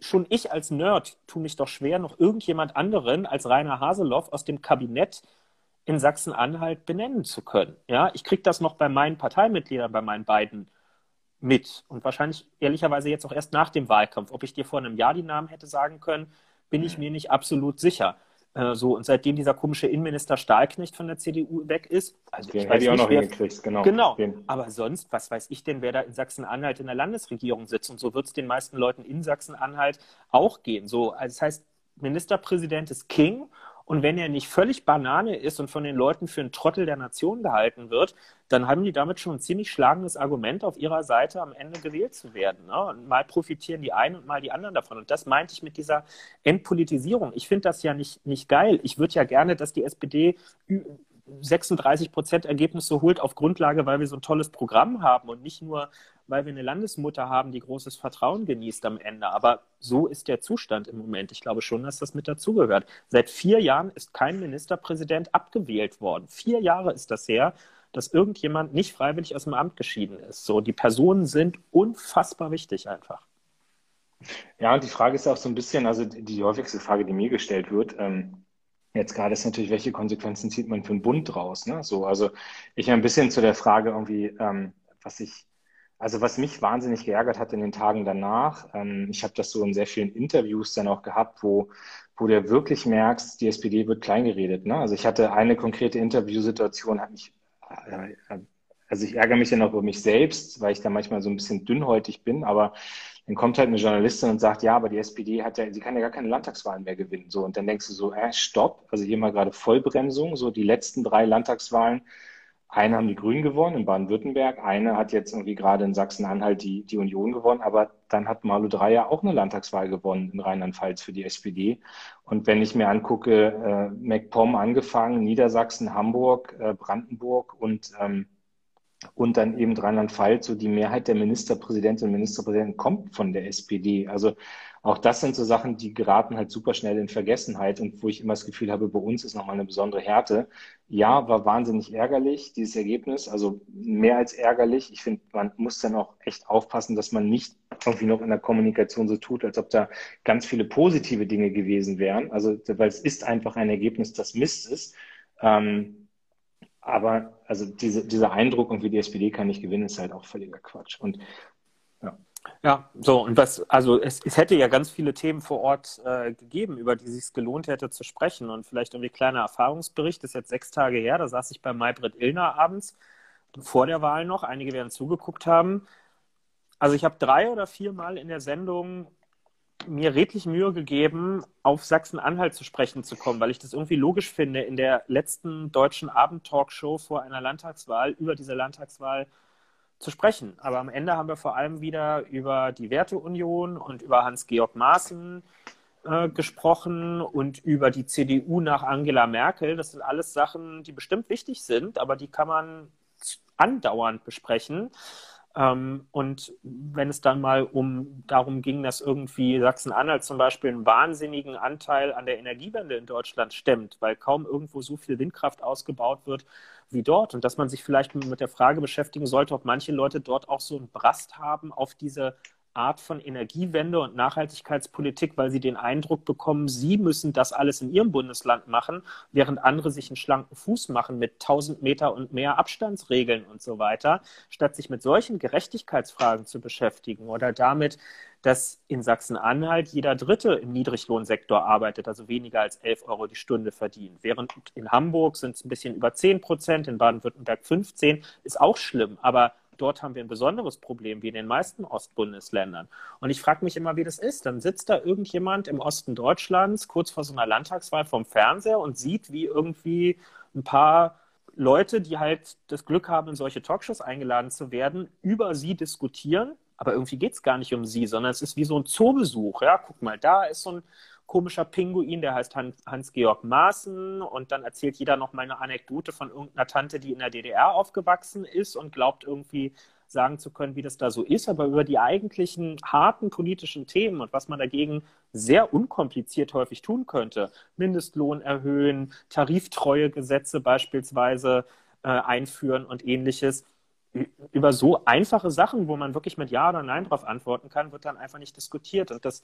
schon ich als Nerd tue mich doch schwer, noch irgendjemand anderen als Rainer Haseloff aus dem Kabinett in Sachsen-Anhalt benennen zu können. Ja, ich kriege das noch bei meinen Parteimitgliedern, bei meinen beiden mit. Und wahrscheinlich ehrlicherweise jetzt auch erst nach dem Wahlkampf. Ob ich dir vor einem Jahr die Namen hätte sagen können, bin ich mir nicht absolut sicher. Äh, so, und seitdem dieser komische Innenminister Stahlknecht von der CDU weg ist, also Den ich weiß nicht, auch noch hingekriegt, genau. Genau. Den. Aber sonst, was weiß ich denn, wer da in Sachsen-Anhalt in der Landesregierung sitzt? Und so wird es den meisten Leuten in Sachsen-Anhalt auch gehen. So, also das heißt, Ministerpräsident ist King und wenn er nicht völlig Banane ist und von den Leuten für einen Trottel der Nation gehalten wird, dann haben die damit schon ein ziemlich schlagendes Argument auf ihrer Seite am Ende gewählt zu werden. Ne? Und mal profitieren die einen und mal die anderen davon. Und das meinte ich mit dieser Entpolitisierung. Ich finde das ja nicht, nicht geil. Ich würde ja gerne, dass die SPD 36 Prozent Ergebnisse holt auf Grundlage, weil wir so ein tolles Programm haben und nicht nur, weil wir eine Landesmutter haben, die großes Vertrauen genießt am Ende. Aber so ist der Zustand im Moment. Ich glaube schon, dass das mit dazugehört. Seit vier Jahren ist kein Ministerpräsident abgewählt worden. Vier Jahre ist das her. dass irgendjemand nicht freiwillig aus dem Amt geschieden ist. So, die Personen sind unfassbar wichtig einfach. Ja, und die Frage ist auch so ein bisschen, also die häufigste Frage, die mir gestellt wird, ähm, jetzt gerade ist natürlich, welche Konsequenzen zieht man für den Bund draus? Ne? So, also ich ein bisschen zu der Frage irgendwie, ähm, was ich, also was mich wahnsinnig geärgert hat in den Tagen danach, ähm, ich habe das so in sehr vielen Interviews dann auch gehabt, wo, wo du wirklich merkst, die SPD wird kleingeredet. Ne? Also ich hatte eine konkrete Interviewsituation, hat mich, äh, also ich ärgere mich ja noch über mich selbst, weil ich da manchmal so ein bisschen dünnhäutig bin, aber dann kommt halt eine Journalistin und sagt, ja, aber die SPD hat ja, sie kann ja gar keine Landtagswahlen mehr gewinnen. So, und dann denkst du so, äh, stopp, also hier mal gerade Vollbremsung, so die letzten drei Landtagswahlen. Eine haben die Grünen gewonnen in Baden-Württemberg, eine hat jetzt irgendwie gerade in Sachsen-Anhalt die, die Union gewonnen, aber dann hat Malu Dreyer auch eine Landtagswahl gewonnen in Rheinland-Pfalz für die SPD. Und wenn ich mir angucke, äh, MacPom angefangen, Niedersachsen, Hamburg, äh, Brandenburg und ähm, und dann eben Rheinland-Pfalz, so die Mehrheit der Ministerpräsidentinnen und Ministerpräsidenten kommt von der SPD. Also auch das sind so Sachen, die geraten halt super schnell in Vergessenheit und wo ich immer das Gefühl habe, bei uns ist nochmal eine besondere Härte. Ja, war wahnsinnig ärgerlich, dieses Ergebnis, also mehr als ärgerlich. Ich finde, man muss dann auch echt aufpassen, dass man nicht irgendwie noch in der Kommunikation so tut, als ob da ganz viele positive Dinge gewesen wären. Also, weil es ist einfach ein Ergebnis, das Mist ist. Ähm, aber also diese, dieser Eindruck, irgendwie die SPD kann nicht gewinnen, ist halt auch völliger Quatsch. Und ja. Ja, so und was, also es, es hätte ja ganz viele Themen vor Ort äh, gegeben, über die es sich gelohnt hätte zu sprechen. Und vielleicht irgendwie kleiner Erfahrungsbericht, das ist jetzt sechs Tage her, da saß ich bei Maybrit Illner abends, vor der Wahl noch, einige werden zugeguckt haben. Also ich habe drei oder vier Mal in der Sendung mir redlich Mühe gegeben, auf Sachsen-Anhalt zu sprechen zu kommen, weil ich das irgendwie logisch finde, in der letzten deutschen Abend-Talkshow vor einer Landtagswahl über diese Landtagswahl zu sprechen. Aber am Ende haben wir vor allem wieder über die Werteunion und über Hans-Georg Maaßen äh, gesprochen und über die CDU nach Angela Merkel. Das sind alles Sachen, die bestimmt wichtig sind, aber die kann man andauernd besprechen. Ähm, und wenn es dann mal um darum ging, dass irgendwie Sachsen-Anhalt zum Beispiel einen wahnsinnigen Anteil an der Energiewende in Deutschland stemmt, weil kaum irgendwo so viel Windkraft ausgebaut wird wie dort und dass man sich vielleicht mit der Frage beschäftigen sollte, ob manche Leute dort auch so einen Brast haben auf diese Art von Energiewende und Nachhaltigkeitspolitik, weil sie den Eindruck bekommen, sie müssen das alles in ihrem Bundesland machen, während andere sich einen schlanken Fuß machen mit 1000 Meter und mehr Abstandsregeln und so weiter, statt sich mit solchen Gerechtigkeitsfragen zu beschäftigen oder damit, dass in Sachsen-Anhalt jeder Dritte im Niedriglohnsektor arbeitet, also weniger als 11 Euro die Stunde verdient. Während in Hamburg sind es ein bisschen über 10 Prozent, in Baden-Württemberg 15, ist auch schlimm. Aber dort haben wir ein besonderes Problem, wie in den meisten Ostbundesländern. Und ich frage mich immer, wie das ist. Dann sitzt da irgendjemand im Osten Deutschlands kurz vor so einer Landtagswahl vom Fernseher und sieht, wie irgendwie ein paar Leute, die halt das Glück haben, in solche Talkshows eingeladen zu werden, über sie diskutieren. Aber irgendwie geht es gar nicht um sie, sondern es ist wie so ein Zoobesuch. Ja, guck mal, da ist so ein komischer Pinguin, der heißt Hans-Georg Maaßen und dann erzählt jeder noch mal eine Anekdote von irgendeiner Tante, die in der DDR aufgewachsen ist und glaubt irgendwie sagen zu können, wie das da so ist, aber über die eigentlichen harten politischen Themen und was man dagegen sehr unkompliziert häufig tun könnte, Mindestlohn erhöhen, Tariftreuegesetze beispielsweise äh, einführen und ähnliches, über so einfache Sachen, wo man wirklich mit Ja oder Nein darauf antworten kann, wird dann einfach nicht diskutiert. Und das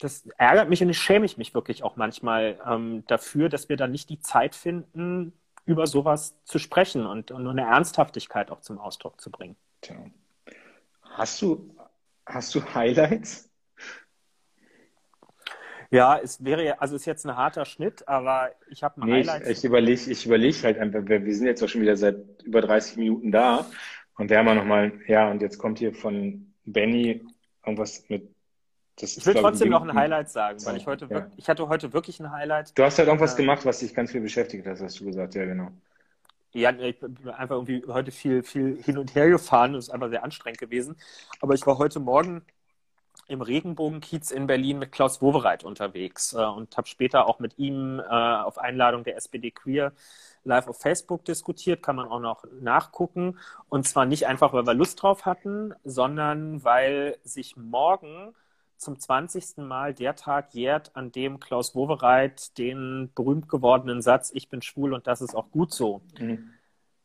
das ärgert mich und ich schäme ich mich wirklich auch manchmal ähm, dafür, dass wir da nicht die Zeit finden, über sowas zu sprechen und, und eine Ernsthaftigkeit auch zum Ausdruck zu bringen. Tja. Hast du, hast du Highlights? Ja, es wäre ja, also ist jetzt ein harter Schnitt, aber ich habe ein nee, Highlight. Ich, ich überlege ich überleg halt einfach, wir sind jetzt auch schon wieder seit über 30 Minuten da und wir haben ja nochmal, ja, und jetzt kommt hier von Benny irgendwas mit das ich will trotzdem noch ein Highlight sagen, weil ich heute ja. wirklich, ich hatte heute wirklich ein Highlight. Du hast halt irgendwas äh, gemacht, was dich ganz viel beschäftigt hat, hast du gesagt, ja genau. Ja, ich bin einfach irgendwie heute viel, viel hin und her gefahren. Das ist einfach sehr anstrengend gewesen. Aber ich war heute Morgen im Regenbogenkiez in Berlin mit Klaus Wowereit unterwegs äh, und habe später auch mit ihm äh, auf Einladung der SPD Queer live auf Facebook diskutiert, kann man auch noch nachgucken. Und zwar nicht einfach, weil wir Lust drauf hatten, sondern weil sich morgen zum 20. Mal der Tag jährt, an dem Klaus Wowereit den berühmt gewordenen Satz Ich bin schwul und das ist auch gut so mhm.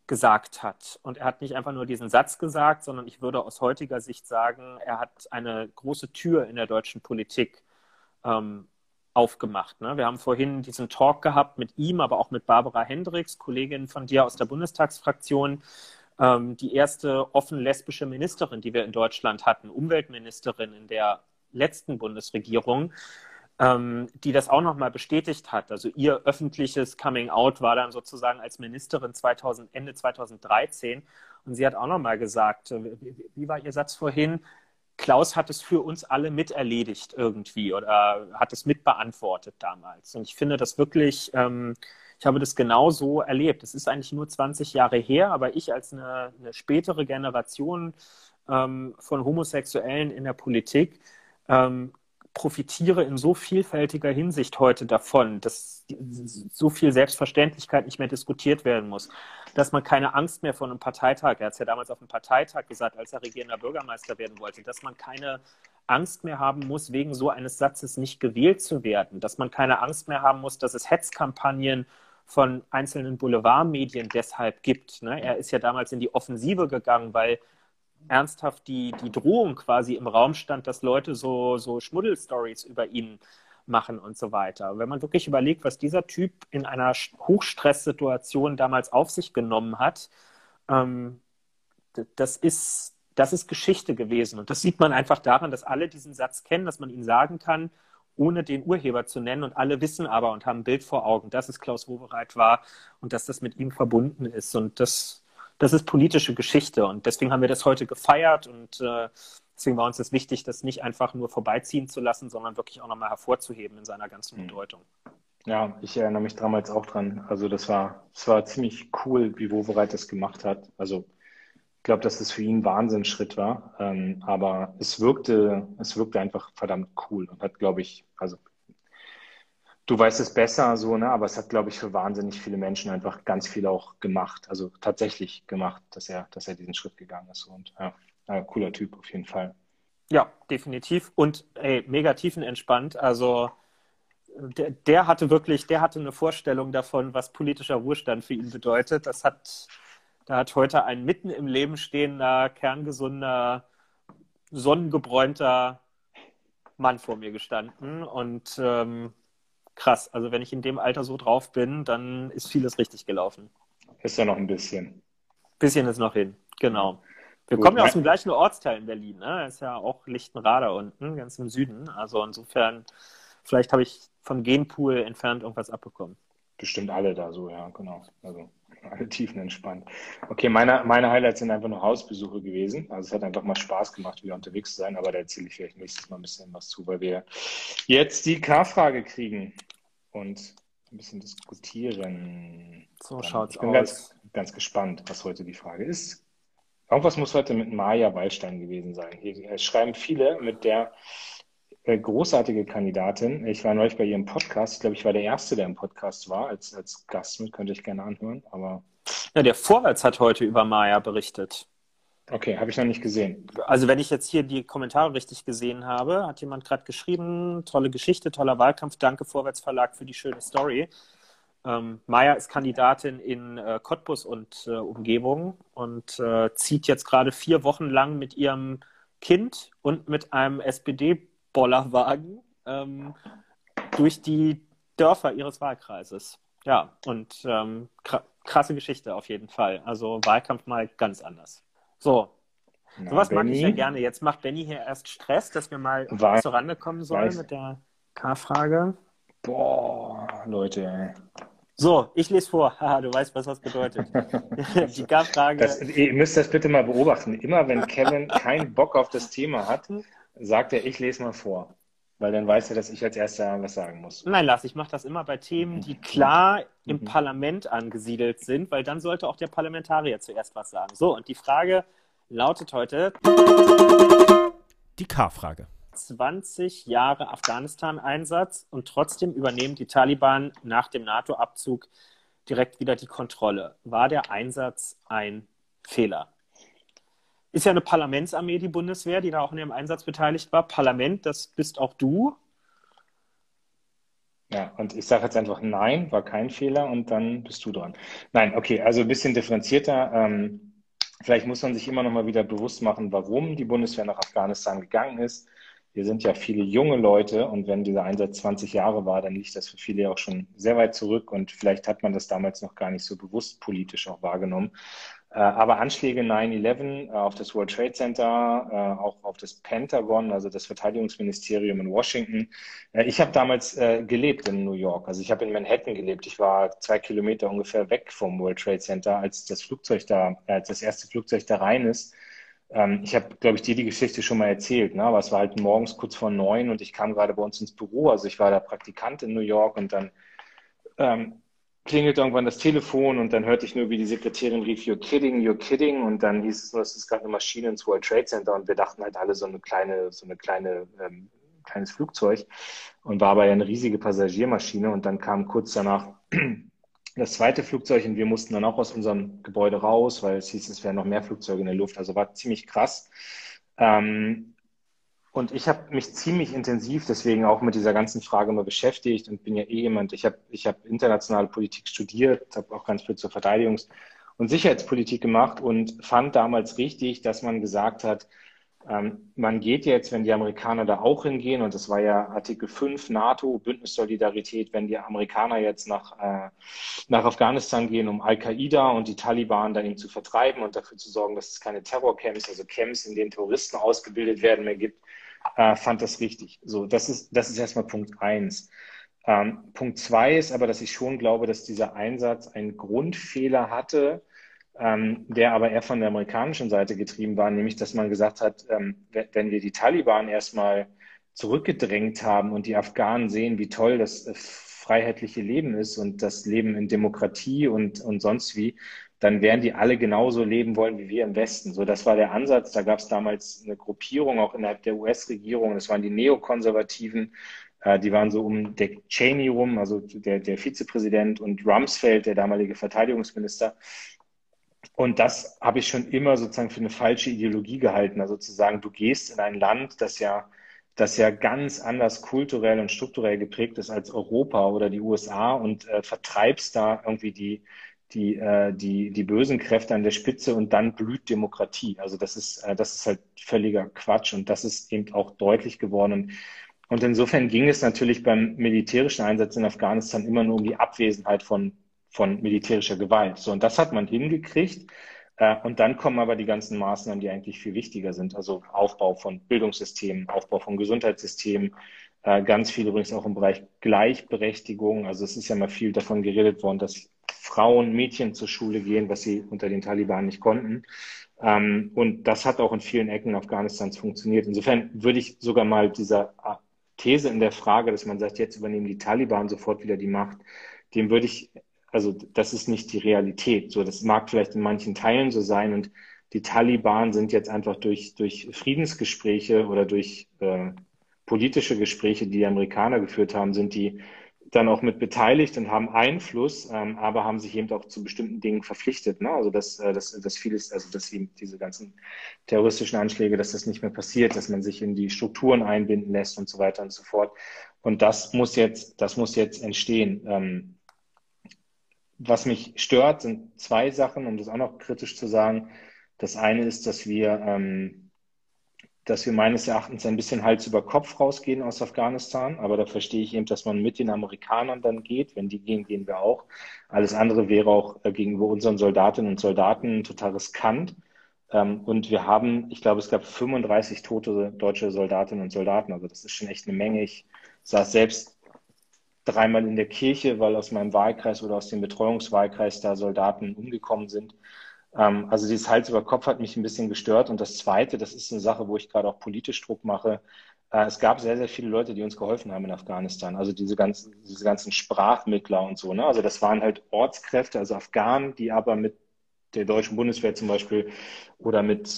Gesagt hat. Und er hat nicht einfach nur diesen Satz gesagt, sondern ich würde aus heutiger Sicht sagen, er hat eine große Tür in der deutschen Politik ähm, aufgemacht. Ne? Wir haben vorhin diesen Talk gehabt mit ihm, aber auch mit Barbara Hendricks, Kollegin von dir aus der Bundestagsfraktion, ähm, die erste offen lesbische Ministerin, die wir in Deutschland hatten, Umweltministerin in der letzten Bundesregierung, ähm, die das auch nochmal bestätigt hat. Also ihr öffentliches Coming Out war dann sozusagen als Ministerin 2000, Ende 2013. Und sie hat auch nochmal gesagt, äh, wie war ihr Satz vorhin? Klaus hat es für uns alle miterledigt irgendwie oder hat es mitbeantwortet damals. Und ich finde das wirklich, ähm, ich habe das genau so erlebt. Es ist eigentlich nur 20 Jahre her, aber ich als eine, eine spätere Generation ähm, von Homosexuellen in der Politik ähm, profitiere in so vielfältiger Hinsicht heute davon, dass so viel Selbstverständlichkeit nicht mehr diskutiert werden muss, dass man keine Angst mehr vor einem Parteitag, er hat es ja damals auf dem Parteitag gesagt, als er regierender Bürgermeister werden wollte, dass man keine Angst mehr haben muss, wegen so eines Satzes nicht gewählt zu werden, dass man keine Angst mehr haben muss, dass es Hetzkampagnen von einzelnen Boulevardmedien deshalb gibt. Ne? Er ist ja damals in die Offensive gegangen, weil ernsthaft die, die Drohung quasi im Raum stand, dass Leute so, so Schmuddelstories über ihn machen und so weiter. Wenn man wirklich überlegt, was dieser Typ in einer Hochstresssituation damals auf sich genommen hat, ähm, das ist, das ist Geschichte gewesen. Und das sieht man einfach daran, dass alle diesen Satz kennen, dass man ihn sagen kann, ohne den Urheber zu nennen. Und alle wissen aber und haben ein Bild vor Augen, dass es Klaus Wowereit war und dass das mit ihm verbunden ist. Und das, das ist politische Geschichte und deswegen haben wir das heute gefeiert und äh, deswegen war uns das wichtig, das nicht einfach nur vorbeiziehen zu lassen, sondern wirklich auch nochmal hervorzuheben in seiner ganzen mhm. Bedeutung. Ja, ich erinnere mich damals auch dran. Also das war, das war ziemlich cool, wie Wovereit das gemacht hat. Also ich glaube, dass das für ihn ein Wahnsinnsschritt war. Ähm, aber es wirkte, es wirkte einfach verdammt cool und hat, glaube ich, also Du weißt es besser, so, ne? Aber es hat, glaube ich, für wahnsinnig viele Menschen einfach ganz viel auch gemacht, also tatsächlich gemacht, dass er, dass er diesen Schritt gegangen ist. Und ja, ja cooler Typ auf jeden Fall. Ja, definitiv. Und ey, mega tiefenentspannt. Also der, der, hatte wirklich, der hatte eine Vorstellung davon, was politischer Ruhestand für ihn bedeutet. Das hat, da hat heute ein mitten im Leben stehender, kerngesunder, sonnengebräunter Mann vor mir gestanden. Und ähm, krass. Also wenn ich in dem Alter so drauf bin, dann ist vieles richtig gelaufen. Ist ja noch ein bisschen. Bisschen ist noch hin, genau. Wir Gut, kommen ja aus dem gleichen Ortsteil in Berlin, ne? Ist ja auch Lichtenrader unten, ganz im Süden. Also insofern, vielleicht habe ich vom Genpool entfernt irgendwas abbekommen. Bestimmt alle da so, ja, genau. Also alle tiefen entspannt. Okay, meine, meine Highlights sind einfach nur Hausbesuche gewesen. Also es hat einfach mal Spaß gemacht, wieder unterwegs zu sein, aber da erzähle ich vielleicht nächstes Mal ein bisschen was zu, weil wir jetzt die K-Frage kriegen und ein bisschen diskutieren. So schaut es aus. Ich bin ganz, ganz gespannt, was heute die Frage ist. Irgendwas muss heute mit Maja Wallstein gewesen sein. Hier schreiben viele mit der großartige Kandidatin. Ich war neulich bei ihrem Podcast. Ich glaube, ich war der Erste, der im Podcast war, als, als Gast mit. Könnte ich gerne anhören. Aber ja, der Vorwärts hat heute über Maya berichtet. Okay, habe ich noch nicht gesehen. Also wenn ich jetzt hier die Kommentare richtig gesehen habe, hat jemand gerade geschrieben, tolle Geschichte, toller Wahlkampf, danke Vorwärts Verlag für die schöne Story. Ähm, Maya ist Kandidatin in äh, Cottbus und äh, Umgebung und äh, zieht jetzt gerade vier Wochen lang mit ihrem Kind und mit einem SPD Bollerwagen ähm, durch die Dörfer ihres Wahlkreises. Ja, und ähm, krasse Geschichte auf jeden Fall. Also Wahlkampf mal ganz anders. So. Na, Sowas Benny? mag ich ja gerne. Jetzt macht Benny hier erst Stress, dass wir mal Wahl zur Rande kommen sollen Weiß. mit der K-Frage. Boah, Leute. So, ich lese vor. Haha, du weißt, was das bedeutet. die K-Frage. Ihr müsst das bitte mal beobachten. Immer wenn Kevin keinen Bock auf das Thema hat, sagt er, ich lese mal vor. Weil dann weiß er, dass ich als erster was sagen muss. Nein, Lars, ich mache das immer bei Themen, die klar im mhm. Parlament angesiedelt sind, weil dann sollte auch der Parlamentarier zuerst was sagen. So, und die Frage lautet heute: Die K-Frage. 20 Jahre Afghanistan-Einsatz und trotzdem übernehmen die Taliban nach dem NATO-Abzug direkt wieder die Kontrolle. War der Einsatz ein Fehler? Ist ja eine Parlamentsarmee, die Bundeswehr, die da auch in dem Einsatz beteiligt war. Parlament, das bist auch du. Ja, und ich sage jetzt einfach nein, war kein Fehler und dann bist du dran. Nein, okay, also ein bisschen differenzierter. Ähm, vielleicht muss man sich immer noch mal wieder bewusst machen, warum die Bundeswehr nach Afghanistan gegangen ist. Wir sind ja viele junge Leute und wenn dieser Einsatz 20 Jahre war, dann liegt das für viele ja auch schon sehr weit zurück und vielleicht hat man das damals noch gar nicht so bewusst politisch auch wahrgenommen. Äh, aber Anschläge 9-11 äh, auf das World Trade Center, äh, auch auf das Pentagon, also das Verteidigungsministerium in Washington. Ich habe damals gelebt in New York, also ich habe in Manhattan gelebt. Ich war zwei Kilometer ungefähr weg vom World Trade Center, als das Flugzeug da, als das erste Flugzeug da rein ist. Ähm, ich habe, glaube ich, dir die Geschichte schon mal erzählt, ne? aber es war halt morgens kurz vor neun und ich kam gerade bei uns ins Büro. Also ich war da Praktikant in New York und dann ähm, klingelt irgendwann das Telefon und dann hörte ich nur, wie die Sekretärin rief, you're kidding, you're kidding. Und dann hieß es nur, es ist gerade eine Maschine ins World Trade Center und wir dachten halt alle so eine kleine, so eine kleine, ähm, kleines Flugzeug und war aber ja eine riesige Passagiermaschine und dann kam kurz danach das zweite Flugzeug und wir mussten dann auch aus unserem Gebäude raus, weil es hieß, es wären noch mehr Flugzeuge in der Luft. Also war ziemlich krass. Ähm, und ich habe mich ziemlich intensiv deswegen auch mit dieser ganzen Frage mal beschäftigt und bin ja eh jemand, ich habe ich hab internationale Politik studiert, habe auch ganz viel zur Verteidigungs- und Sicherheitspolitik gemacht und fand damals richtig, dass man gesagt hat, ähm, man geht jetzt, wenn die Amerikaner da auch hingehen, und das war ja Artikel 5 NATO, Bündnissolidarität, wenn die Amerikaner jetzt nach, äh, nach Afghanistan gehen, um Al-Qaida und die Taliban da eben zu vertreiben und dafür zu sorgen, dass es keine Terrorcamps, also Camps, in denen Terroristen ausgebildet werden, mehr gibt, äh, fand das richtig. So, das ist, das ist erstmal Punkt eins. Ähm, Punkt zwei ist aber, dass ich schon glaube, dass dieser Einsatz einen Grundfehler hatte, ähm, der aber eher von der amerikanischen Seite getrieben war, nämlich dass man gesagt hat, ähm, wenn wir die Taliban erstmal zurückgedrängt haben und die Afghanen sehen, wie toll das äh, freiheitliche Leben ist und das Leben in Demokratie und, und sonst wie, dann werden die alle genauso leben wollen wie wir im Westen. So, das war der Ansatz. Da gab es damals eine Gruppierung auch innerhalb der US-Regierung. Das waren die Neokonservativen. Äh, die waren so um Dick Cheney rum, also der, der Vizepräsident und Rumsfeld, der damalige Verteidigungsminister. Und das habe ich schon immer sozusagen für eine falsche Ideologie gehalten. Also zu sagen, du gehst in ein Land, das ja, das ja ganz anders kulturell und strukturell geprägt ist als Europa oder die USA und äh, vertreibst da irgendwie die, die, äh, die, die bösen Kräfte an der Spitze und dann blüht Demokratie. Also das ist, äh, das ist halt völliger Quatsch und das ist eben auch deutlich geworden. Und, insofern ging es natürlich beim militärischen Einsatz in Afghanistan immer nur um die Abwesenheit von, von militärischer Gewalt. So, und das hat man hingekriegt. Äh, und dann kommen aber die ganzen Maßnahmen, die eigentlich viel wichtiger sind. Also Aufbau von Bildungssystemen, Aufbau von Gesundheitssystemen, äh, ganz viel übrigens auch im Bereich Gleichberechtigung. Also es ist ja mal viel davon geredet worden, dass Frauen, Mädchen zur Schule gehen, was sie unter den Taliban nicht konnten. Ähm, und das hat auch in vielen Ecken Afghanistans funktioniert. Insofern würde ich sogar mal dieser äh, These in der Frage, dass man sagt, jetzt übernehmen die Taliban sofort wieder die Macht, dem würde ich, also das ist nicht die Realität. So, das mag vielleicht in manchen Teilen so sein und die Taliban sind jetzt einfach durch, durch Friedensgespräche oder durch äh, politische Gespräche, die die Amerikaner geführt haben, sind die dann auch mit beteiligt und haben Einfluss, ähm, aber haben sich eben auch zu bestimmten Dingen verpflichtet. Ne? Also dass, äh, dass, dass vieles, also dass eben diese ganzen terroristischen Anschläge, dass das nicht mehr passiert, dass man sich in die Strukturen einbinden lässt und so weiter und so fort. Und das muss jetzt, das muss jetzt entstehen. Ähm, was mich stört, sind zwei Sachen, um das auch noch kritisch zu sagen. Das eine ist, dass wir ähm, dass wir meines Erachtens ein bisschen Hals über Kopf rausgehen aus Afghanistan. Aber da verstehe ich eben, dass man mit den Amerikanern dann geht. Wenn die gehen, gehen wir auch. Alles andere wäre auch äh, gegenüber unseren Soldatinnen und Soldaten total riskant. Ähm, und wir haben, ich glaube, es gab 35 tote deutsche Soldatinnen und Soldaten. Also das ist schon echt eine Menge. Ich saß selbst dreimal in der Kirche, weil aus meinem Wahlkreis oder aus dem Betreuungswahlkreis da Soldaten umgekommen sind. Ähm, also dieses Hals über Kopf hat mich ein bisschen gestört. Und das Zweite, das ist eine Sache, wo ich gerade auch politisch Druck mache. Äh, es gab sehr, sehr viele Leute, die uns geholfen haben in Afghanistan. Also diese ganzen, diese ganzen Sprachmittler und so. Ne? Also das waren halt Ortskräfte, also Afghanen, die aber mit der deutschen Bundeswehr zum Beispiel oder mit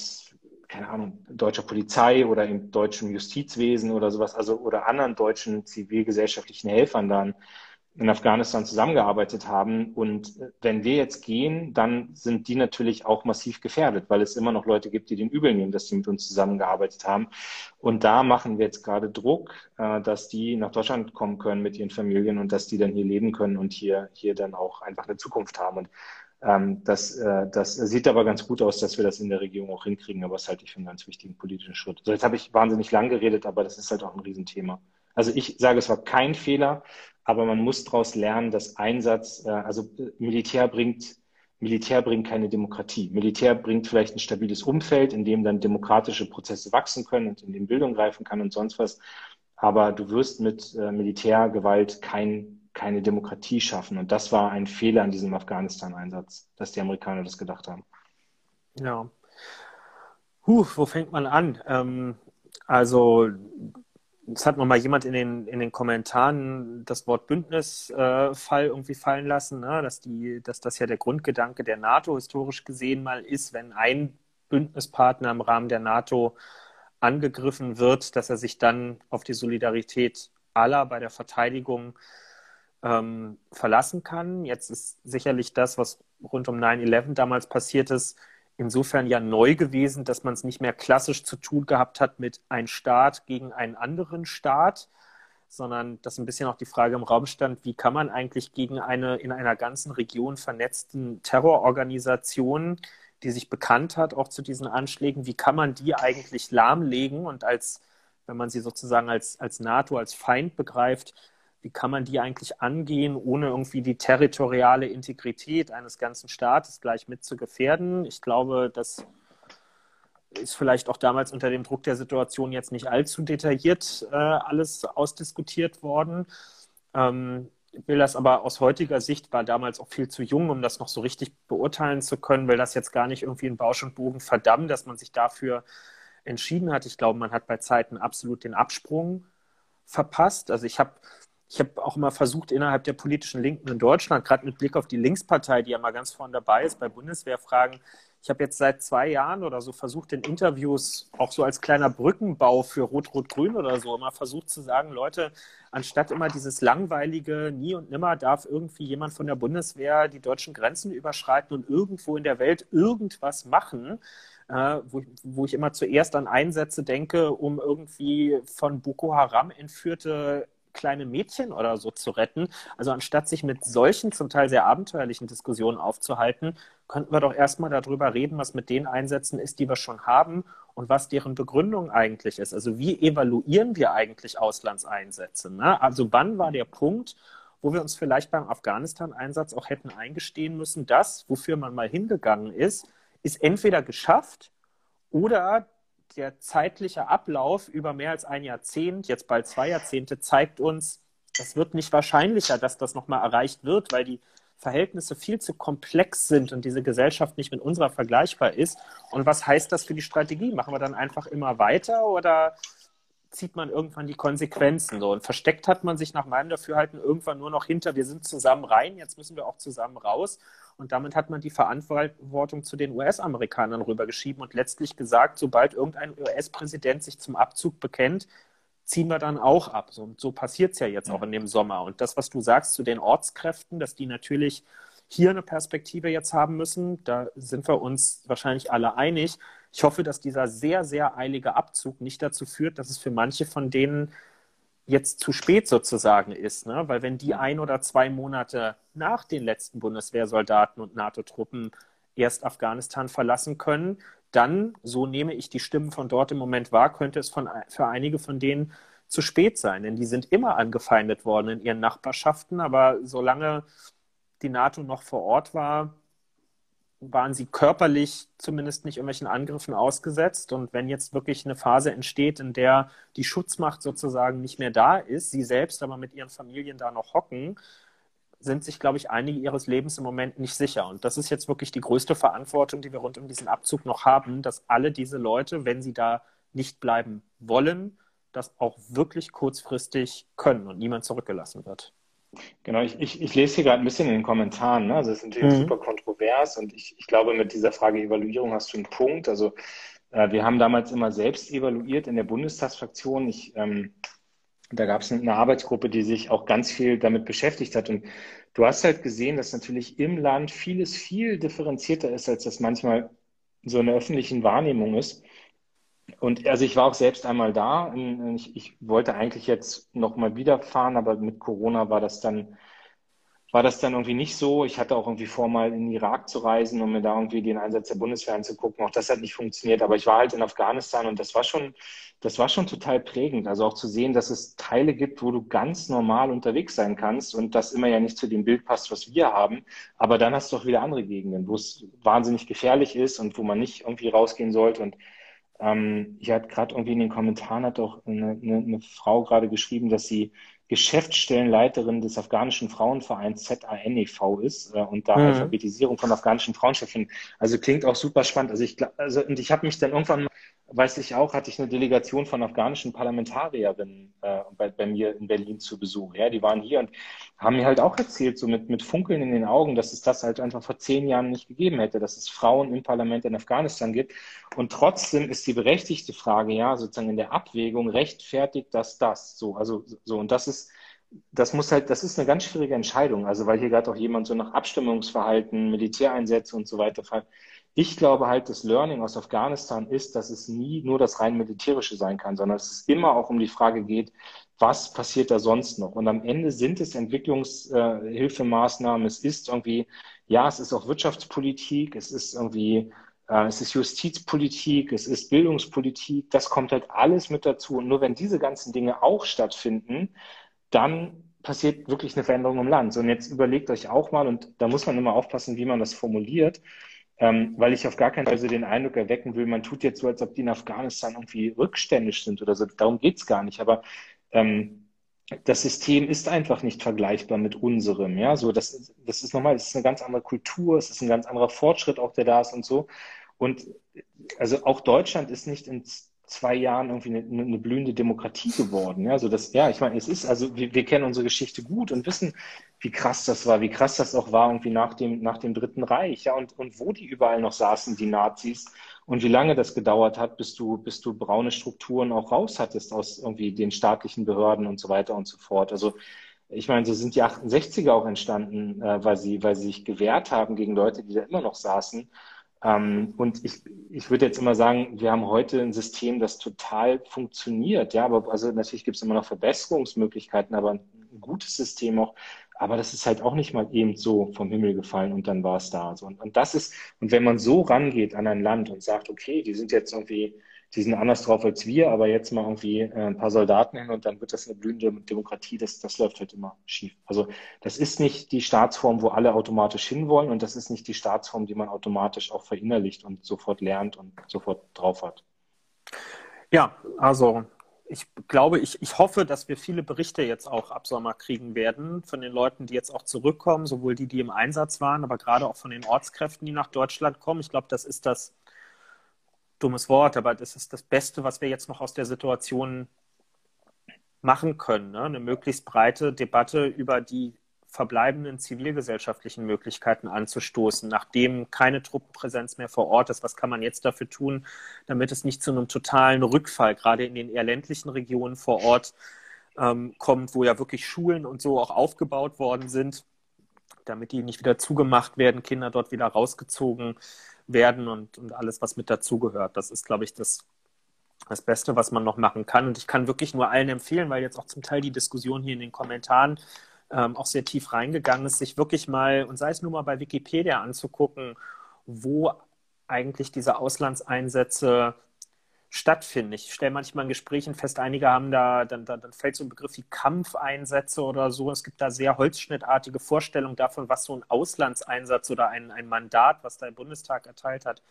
keine Ahnung, deutscher Polizei oder im deutschen Justizwesen oder sowas, also oder anderen deutschen zivilgesellschaftlichen Helfern dann in Afghanistan zusammengearbeitet haben. Und äh, wenn wir jetzt gehen, dann sind die natürlich auch massiv gefährdet, weil es immer noch Leute gibt, die den übel nehmen, dass die mit uns zusammengearbeitet haben. Und da machen wir jetzt gerade Druck, äh, dass die nach Deutschland kommen können mit ihren Familien und dass die dann hier leben können und hier, hier dann auch einfach eine Zukunft haben. Und ähm, das, äh, das sieht aber ganz gut aus, dass wir das in der Regierung auch hinkriegen, aber das halte ich für einen ganz wichtigen politischen Schritt. So, jetzt habe ich wahnsinnig lang geredet, aber das ist halt auch ein Riesenthema. Also ich sage, es war kein Fehler, aber man muss daraus lernen, dass Einsatz, äh, also Militär bringt, Militär bringt keine Demokratie. Militär bringt vielleicht ein stabiles Umfeld, in dem dann demokratische Prozesse wachsen können und in dem Bildung greifen kann und sonst was. Aber du wirst mit äh, Militärgewalt kein, keine Demokratie schaffen. Und das war ein Fehler an diesem Afghanistan-Einsatz, dass die Amerikaner das gedacht haben. Ja. Huh, wo fängt man an? Ähm, also es hat noch mal jemand in den, in den Kommentaren das Wort Bündnisfall äh, irgendwie fallen lassen, ne? dass, die, dass das ja der Grundgedanke der NATO historisch gesehen mal ist, wenn ein Bündnispartner im Rahmen der NATO angegriffen wird, dass er sich dann auf die Solidarität aller bei der Verteidigung ähm, verlassen kann. Jetzt ist sicherlich das, was rund um 9-11 damals passiert ist, insofern ja neu gewesen, dass man es nicht mehr klassisch zu tun gehabt hat mit ein Staat gegen einen anderen Staat, sondern dass ein bisschen auch die Frage im Raum stand, wie kann man eigentlich gegen eine in einer ganzen Region vernetzten Terrororganisation, die sich bekannt hat, auch zu diesen Anschlägen, wie kann man die eigentlich lahmlegen und als, wenn man sie sozusagen als, als NATO, als Feind begreift, wie kann man die eigentlich angehen, ohne irgendwie die territoriale Integrität eines ganzen Staates gleich mit zu gefährden. Ich glaube, das ist vielleicht auch damals unter dem Druck der Situation jetzt nicht allzu detailliert äh, alles ausdiskutiert worden. Ähm, ich will das aber aus heutiger Sicht, war damals auch viel zu jung, um das noch so richtig beurteilen zu können, will das jetzt gar nicht irgendwie in Bausch und Bogen verdammen, dass man sich dafür entschieden hat. Ich glaube, man hat bei Zeiten absolut den Absprung verpasst. Also ich habe ich habe auch immer versucht, innerhalb der politischen Linken in Deutschland, gerade mit Blick auf die Linkspartei, die ja mal ganz vorne dabei ist, bei Bundeswehrfragen, ich habe jetzt seit zwei Jahren oder so versucht, in Interviews auch so als kleiner Brückenbau für Rot-Rot-Grün oder so immer versucht zu sagen, Leute, anstatt immer dieses langweilige, nie und nimmer darf irgendwie jemand von der Bundeswehr die deutschen Grenzen überschreiten und irgendwo in der Welt irgendwas machen, äh, wo, wo, ich immer zuerst an Einsätze denke, um irgendwie von Boko Haram entführte kleine Mädchen oder so zu retten. Also anstatt sich mit solchen zum Teil sehr abenteuerlichen Diskussionen aufzuhalten, könnten wir doch erstmal darüber reden, was mit den Einsätzen ist, die wir schon haben und was deren Begründung eigentlich ist. Also wie evaluieren wir eigentlich Auslandseinsätze? Ne? Also wann war der Punkt, wo wir uns vielleicht beim Afghanistan-Einsatz auch hätten eingestehen müssen, das, wofür man mal hingegangen ist, ist entweder geschafft oder der zeitliche Ablauf über mehr als ein Jahrzehnt, jetzt bald zwei Jahrzehnte, zeigt uns, es wird nicht wahrscheinlicher, dass das nochmal erreicht wird, weil die Verhältnisse viel zu komplex sind und diese Gesellschaft nicht mit unserer vergleichbar ist. Und was heißt das für die Strategie? Machen wir dann einfach immer weiter oder zieht man irgendwann die Konsequenzen so? Und versteckt hat man sich nach meinem Dafürhalten irgendwann nur noch hinter, wir sind zusammen rein, jetzt müssen wir auch zusammen raus. Und damit hat man die Verantwortung zu den US-Amerikanern rübergeschieben und letztlich gesagt, sobald irgendein US-Präsident sich zum Abzug bekennt, ziehen wir dann auch ab. So, so passiert es ja jetzt auch in dem Sommer. Und das, was du sagst zu den Ortskräften, dass die natürlich hier eine Perspektive jetzt haben müssen, da sind wir uns wahrscheinlich alle einig. Ich hoffe, dass dieser sehr, sehr eilige Abzug nicht dazu führt, dass es für manche von denen jetzt zu spät sozusagen ist, ne? weil wenn die ein oder zwei Monate nach den letzten Bundeswehrsoldaten und NATO-Truppen erst Afghanistan verlassen können, dann, so nehme ich die Stimmen von dort im Moment wahr, könnte es von, für einige von denen zu spät sein, denn die sind immer angefeindet worden in ihren Nachbarschaften, aber solange die NATO noch vor Ort war, waren sie körperlich zumindest nicht irgendwelchen Angriffen ausgesetzt. Und wenn jetzt wirklich eine Phase entsteht, in der die Schutzmacht sozusagen nicht mehr da ist, sie selbst aber mit ihren Familien da noch hocken, sind sich, glaube ich, einige ihres Lebens im Moment nicht sicher. Und das ist jetzt wirklich die größte Verantwortung, die wir rund um diesen Abzug noch haben, dass alle diese Leute, wenn sie da nicht bleiben wollen, das auch wirklich kurzfristig können und niemand zurückgelassen wird. Genau, ich, ich, ich lese hier gerade ein bisschen in den Kommentaren. Ne? Also es ist natürlich mhm. super kontrovers und ich, ich glaube, mit dieser Frage Evaluierung hast du einen Punkt. Also äh, wir haben damals immer selbst evaluiert in der Bundestagsfraktion. Ich, ähm, Da gab es eine Arbeitsgruppe, die sich auch ganz viel damit beschäftigt hat. Und du hast halt gesehen, dass natürlich im Land vieles viel differenzierter ist, als das manchmal so in der öffentlichen Wahrnehmung ist. Und also ich war auch selbst einmal da. Ich, ich wollte eigentlich jetzt noch mal wieder fahren, aber mit Corona war das dann war das dann irgendwie nicht so. Ich hatte auch irgendwie vor, mal in den Irak zu reisen, um mir da irgendwie den Einsatz der Bundeswehr anzugucken. Auch das hat nicht funktioniert. Aber ich war halt in Afghanistan und das war schon, das war schon total prägend. Also auch zu sehen, dass es Teile gibt, wo du ganz normal unterwegs sein kannst und das immer ja nicht zu dem Bild passt, was wir haben. Aber dann hast du auch wieder andere Gegenden, wo es wahnsinnig gefährlich ist und wo man nicht irgendwie rausgehen sollte. Und ähm, ich hatte gerade irgendwie in den Kommentaren hat auch eine, eine, eine Frau gerade geschrieben, dass sie Geschäftsstellenleiterin des afghanischen Frauenvereins ZANEV ist äh, und da mhm. Alphabetisierung von afghanischen Frauen stattfindet. Also klingt auch super spannend. Also ich also und ich habe mich dann irgendwann, weiß ich auch, hatte ich eine Delegation von afghanischen Parlamentarierinnen äh, bei, bei mir in Berlin zu Besuch. Ja, die waren hier und haben mir halt auch erzählt, so mit, mit Funkeln in den Augen, dass es das halt einfach vor zehn Jahren nicht gegeben hätte, dass es Frauen im Parlament in Afghanistan gibt. Und trotzdem ist die berechtigte Frage, ja, sozusagen in der Abwägung, rechtfertigt das das? So, also so, und das ist das muss halt, das ist eine ganz schwierige Entscheidung. Also weil hier gerade auch jemand so nach Abstimmungsverhalten, Militäreinsätze und so weiter fragt. Ich glaube halt, das Learning aus Afghanistan ist, dass es nie nur das rein militärische sein kann, sondern dass es immer auch um die Frage geht, was passiert da sonst noch? Und am Ende sind es Entwicklungshilfemaßnahmen, es ist irgendwie, ja, es ist auch Wirtschaftspolitik, es ist irgendwie, äh, es ist Justizpolitik, es ist Bildungspolitik, das kommt halt alles mit dazu. Und nur wenn diese ganzen Dinge auch stattfinden, dann passiert wirklich eine Veränderung im Land. Und jetzt überlegt euch auch mal, und da muss man immer aufpassen, wie man das formuliert, ähm, weil ich auf gar keinen Fall so den Eindruck erwecken will, man tut jetzt so, als ob die in Afghanistan irgendwie rückständig sind oder so. Darum geht's gar nicht. Aber ähm, das System ist einfach nicht vergleichbar mit unserem. Ja, so das, das ist nochmal, das ist eine ganz andere Kultur, es ist ein ganz anderer Fortschritt auch, der da ist und so. Und also auch Deutschland ist nicht ins zwei Jahren irgendwie eine, eine blühende Demokratie geworden. Ja, so das, ja, ich meine, es ist, also wir, wir kennen unsere Geschichte gut und wissen, wie krass das war, wie krass das auch war irgendwie nach dem, nach dem Dritten Reich, ja, und, und wo die überall noch saßen, die Nazis, und wie lange das gedauert hat, bis du, bis du braune Strukturen auch raus hattest aus irgendwie den staatlichen Behörden und so weiter und so fort. Also ich meine, so sind die 68er auch entstanden, äh, weil sie, weil sie sich gewehrt haben gegen Leute, die da immer noch saßen. Ähm, und ich, ich würde jetzt immer sagen, wir haben heute ein System, das total funktioniert. Ja, aber also natürlich gibt es immer noch Verbesserungsmöglichkeiten, aber ein gutes System auch. Aber das ist halt auch nicht mal eben so vom Himmel gefallen und dann war es da. So, und, und das ist, und wenn man so rangeht an ein Land und sagt, okay, die sind jetzt irgendwie die sind anders drauf als wir, aber jetzt mal irgendwie äh, ein paar Soldaten hin und dann wird das eine blühende Demokratie, das, das läuft halt immer schief. Also das ist nicht die Staatsform, wo alle automatisch hinwollen und das ist nicht die Staatsform, die man automatisch auch verinnerlicht und sofort lernt und sofort drauf hat. Ja, also ich glaube, ich, ich hoffe, dass wir viele Berichte jetzt auch ab Sommer kriegen werden von den Leuten, die jetzt auch zurückkommen, sowohl die, die im Einsatz waren, aber gerade auch von den Ortskräften, die nach Deutschland kommen. Ich glaube, das ist das dummes Wort, aber das ist das Beste, was wir jetzt noch aus der Situation machen können. Ne? Eine möglichst breite Debatte über die verbleibenden zivilgesellschaftlichen Möglichkeiten anzustoßen, nachdem keine Truppenpräsenz mehr vor Ort ist. Was kann man jetzt dafür tun, damit es nicht zu einem totalen Rückfall, gerade in den eher ländlichen Regionen vor Ort, ähm, kommt, wo ja wirklich Schulen und so auch aufgebaut worden sind, damit die nicht wieder zugemacht werden, Kinder dort wieder rausgezogen werden und, und alles, was mit dazugehört. Das ist, glaube ich, das, das Beste, was man noch machen kann. Und ich kann wirklich nur allen empfehlen, weil jetzt auch zum Teil die Diskussion hier in den Kommentaren ähm, auch sehr tief reingegangen ist, sich wirklich mal, und sei es nur mal bei Wikipedia anzugucken, wo eigentlich diese Auslandseinsätze stattfinden. Ich stelle manchmal in Gesprächen fest, einige haben da, dann, dann, dann fällt so ein Begriff wie Kampfeinsätze oder so. Es gibt da sehr holzschnittartige Vorstellungen davon, was so ein Auslandseinsatz oder ein, ein Mandat, was der Bundestag erteilt hat,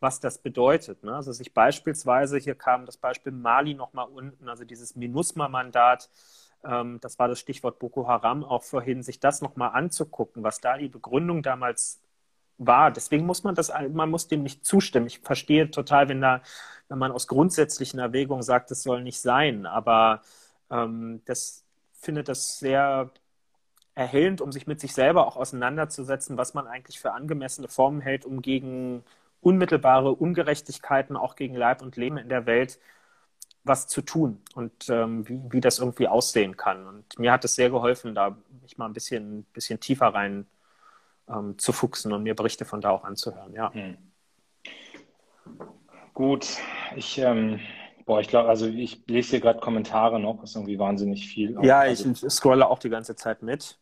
was das bedeutet. Ne? Also sich beispielsweise, hier kam das Beispiel Mali nochmal unten, also dieses MINUSMA-Mandat, ähm, das war das Stichwort Boko Haram auch vorhin, sich das nochmal anzugucken, was da die Begründung damals war. Deswegen muss man das, man muss dem nicht zustimmen. Ich verstehe total, wenn da, wenn man aus grundsätzlichen Erwägungen sagt, das soll nicht sein. Aber ähm, das findet das sehr erhellend, um sich mit sich selber auch auseinanderzusetzen, was man eigentlich für angemessene Formen hält, um gegen unmittelbare Ungerechtigkeiten, auch gegen Leib und Leben in der Welt was zu tun und ähm, wie, wie das irgendwie aussehen kann. Und mir hat es sehr geholfen, da mich mal ein bisschen, bisschen tiefer rein ähm, zu fuchsen und mir Berichte von da auch anzuhören. Ja. Hm. Gut, ich, ähm, boah, ich glaube, also ich lese hier gerade Kommentare noch, ist irgendwie wahnsinnig viel. Ja, also, ich scrolle auch die ganze Zeit mit.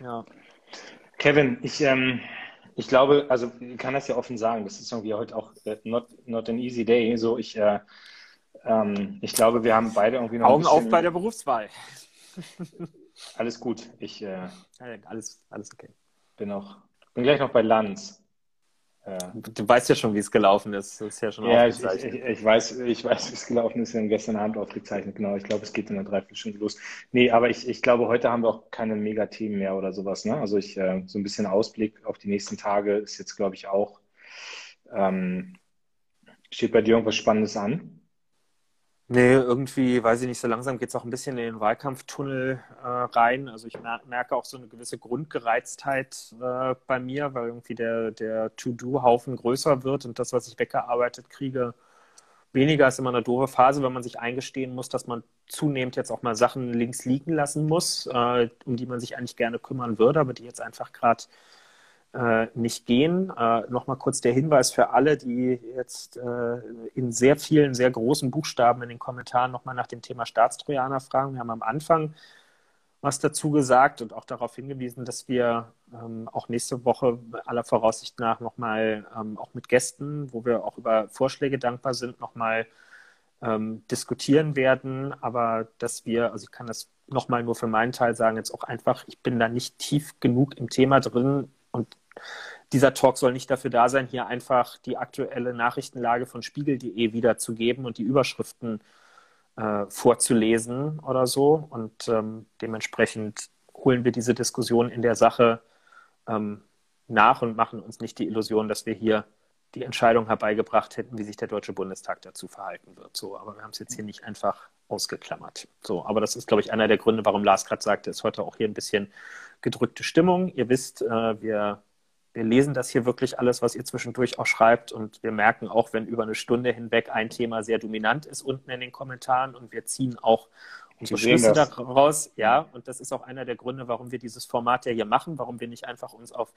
Ja. Kevin, ich, ähm, ich glaube, also ich kann das ja offen sagen, das ist irgendwie heute auch äh, not, not an easy day. So, ich, äh, ähm, ich glaube, wir haben beide irgendwie noch. Augen auf bei der Berufswahl. alles gut. Ich äh, alles, alles okay. Bin auch, bin gleich noch bei Lanz. Du weißt ja schon, wie es gelaufen ist. Das ist ja schon ja, ich, ich, ich, weiß, ich weiß, wie es gelaufen ist. Wir haben gestern Abend aufgezeichnet, genau. Ich glaube, es geht in der Dreiviertelstunde los. Nee, aber ich, ich glaube, heute haben wir auch keine Megathemen mehr oder sowas. Ne? Also ich, äh, so ein bisschen Ausblick auf die nächsten Tage ist jetzt, glaube ich, auch. Ähm, steht bei dir irgendwas Spannendes an? Nee, irgendwie, weiß ich nicht, so langsam geht es auch ein bisschen in den Wahlkampftunnel äh, rein. Also ich mer merke auch so eine gewisse Grundgereiztheit äh, bei mir, weil irgendwie der, der To-Do-Haufen größer wird und das, was ich weggearbeitet kriege, weniger ist immer eine doofe Phase, wenn man sich eingestehen muss, dass man zunehmend jetzt auch mal Sachen links liegen lassen muss, äh, um die man sich eigentlich gerne kümmern würde, aber die jetzt einfach gerade äh, nicht gehen. Äh, Nochmal kurz der Hinweis für alle, die jetzt äh, in sehr vielen, sehr großen Buchstaben in den Kommentaren nochmal nach dem Thema Staatstrojaner fragen. Wir haben am Anfang was dazu gesagt und auch darauf hingewiesen, dass wir ähm, auch nächste Woche aller Voraussicht nach nochmal ähm, auch mit Gästen, wo wir auch über Vorschläge dankbar sind, nochmal ähm, diskutieren werden. Aber dass wir, also ich kann das nochmal nur für meinen Teil sagen, jetzt auch einfach, ich bin da nicht tief genug im Thema drin, und dieser Talk soll nicht dafür da sein, hier einfach die aktuelle Nachrichtenlage von spiegel.de wiederzugeben und die Überschriften äh, vorzulesen oder so. Und ähm, dementsprechend holen wir diese Diskussion in der Sache ähm, nach und machen uns nicht die Illusion, dass wir hier die Entscheidung herbeigebracht hätten, wie sich der Deutsche Bundestag dazu verhalten wird. So, aber wir haben es jetzt hier nicht einfach ausgeklammert. So, aber das ist, glaube ich, einer der Gründe, warum Lars gerade sagte, ist heute auch hier ein bisschen gedrückte Stimmung. Ihr wisst, äh, wir, wir lesen das hier wirklich alles, was ihr zwischendurch auch schreibt und wir merken auch, wenn über eine Stunde hinweg ein Thema sehr dominant ist unten in den Kommentaren und wir ziehen auch unsere Schlüsse daraus. Ja, und das ist auch einer der Gründe, warum wir dieses Format ja hier machen, warum wir nicht einfach uns auf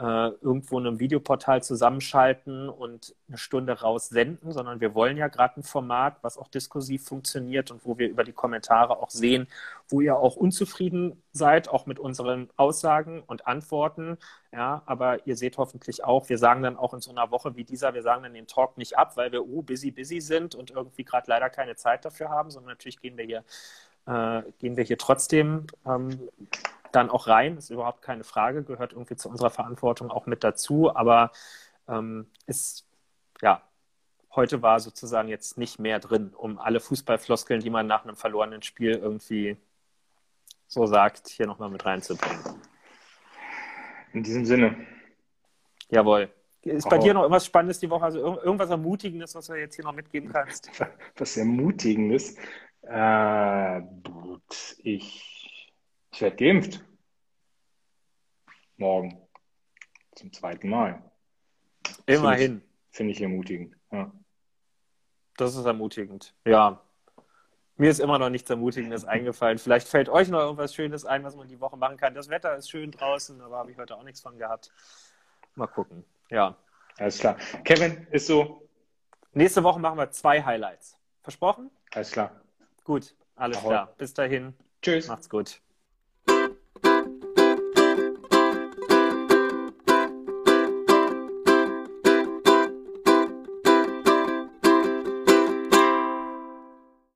äh, irgendwo in einem Videoportal zusammenschalten und eine Stunde raussenden, sondern wir wollen ja gerade ein Format, was auch diskursiv funktioniert und wo wir über die Kommentare auch sehen, wo ihr auch unzufrieden seid, auch mit unseren Aussagen und Antworten. Ja, aber ihr seht hoffentlich auch, wir sagen dann auch in so einer Woche wie dieser, wir sagen dann den Talk nicht ab, weil wir oh busy busy sind und irgendwie gerade leider keine Zeit dafür haben, sondern natürlich gehen wir hier äh, gehen wir hier trotzdem ähm, dann auch rein, ist überhaupt keine Frage, gehört irgendwie zu unserer Verantwortung auch mit dazu, aber ähm, ist, ja, heute war sozusagen jetzt nicht mehr drin, um alle Fußballfloskeln, die man nach einem verlorenen Spiel irgendwie so sagt, hier nochmal mit reinzubringen. In diesem Sinne. Jawohl. Ist bei oh. dir noch irgendwas Spannendes die Woche? Also irgendwas Ermutigendes, was du jetzt hier noch mitgeben kannst? Was Ermutigendes? Äh, ich ich werde geimpft. Morgen. Zum zweiten Mal. Immerhin. Finde ich, find ich ermutigend. Ja. Das ist ermutigend. Ja. Mir ist immer noch nichts Ermutigendes eingefallen. Vielleicht fällt euch noch irgendwas Schönes ein, was man die Woche machen kann. Das Wetter ist schön draußen, aber habe ich heute auch nichts von gehabt. Mal gucken. Ja. Alles klar. Kevin, ist so. Nächste Woche machen wir zwei Highlights. Versprochen? Alles klar. Gut, alles Ahoi. klar. Bis dahin. Tschüss. Macht's gut.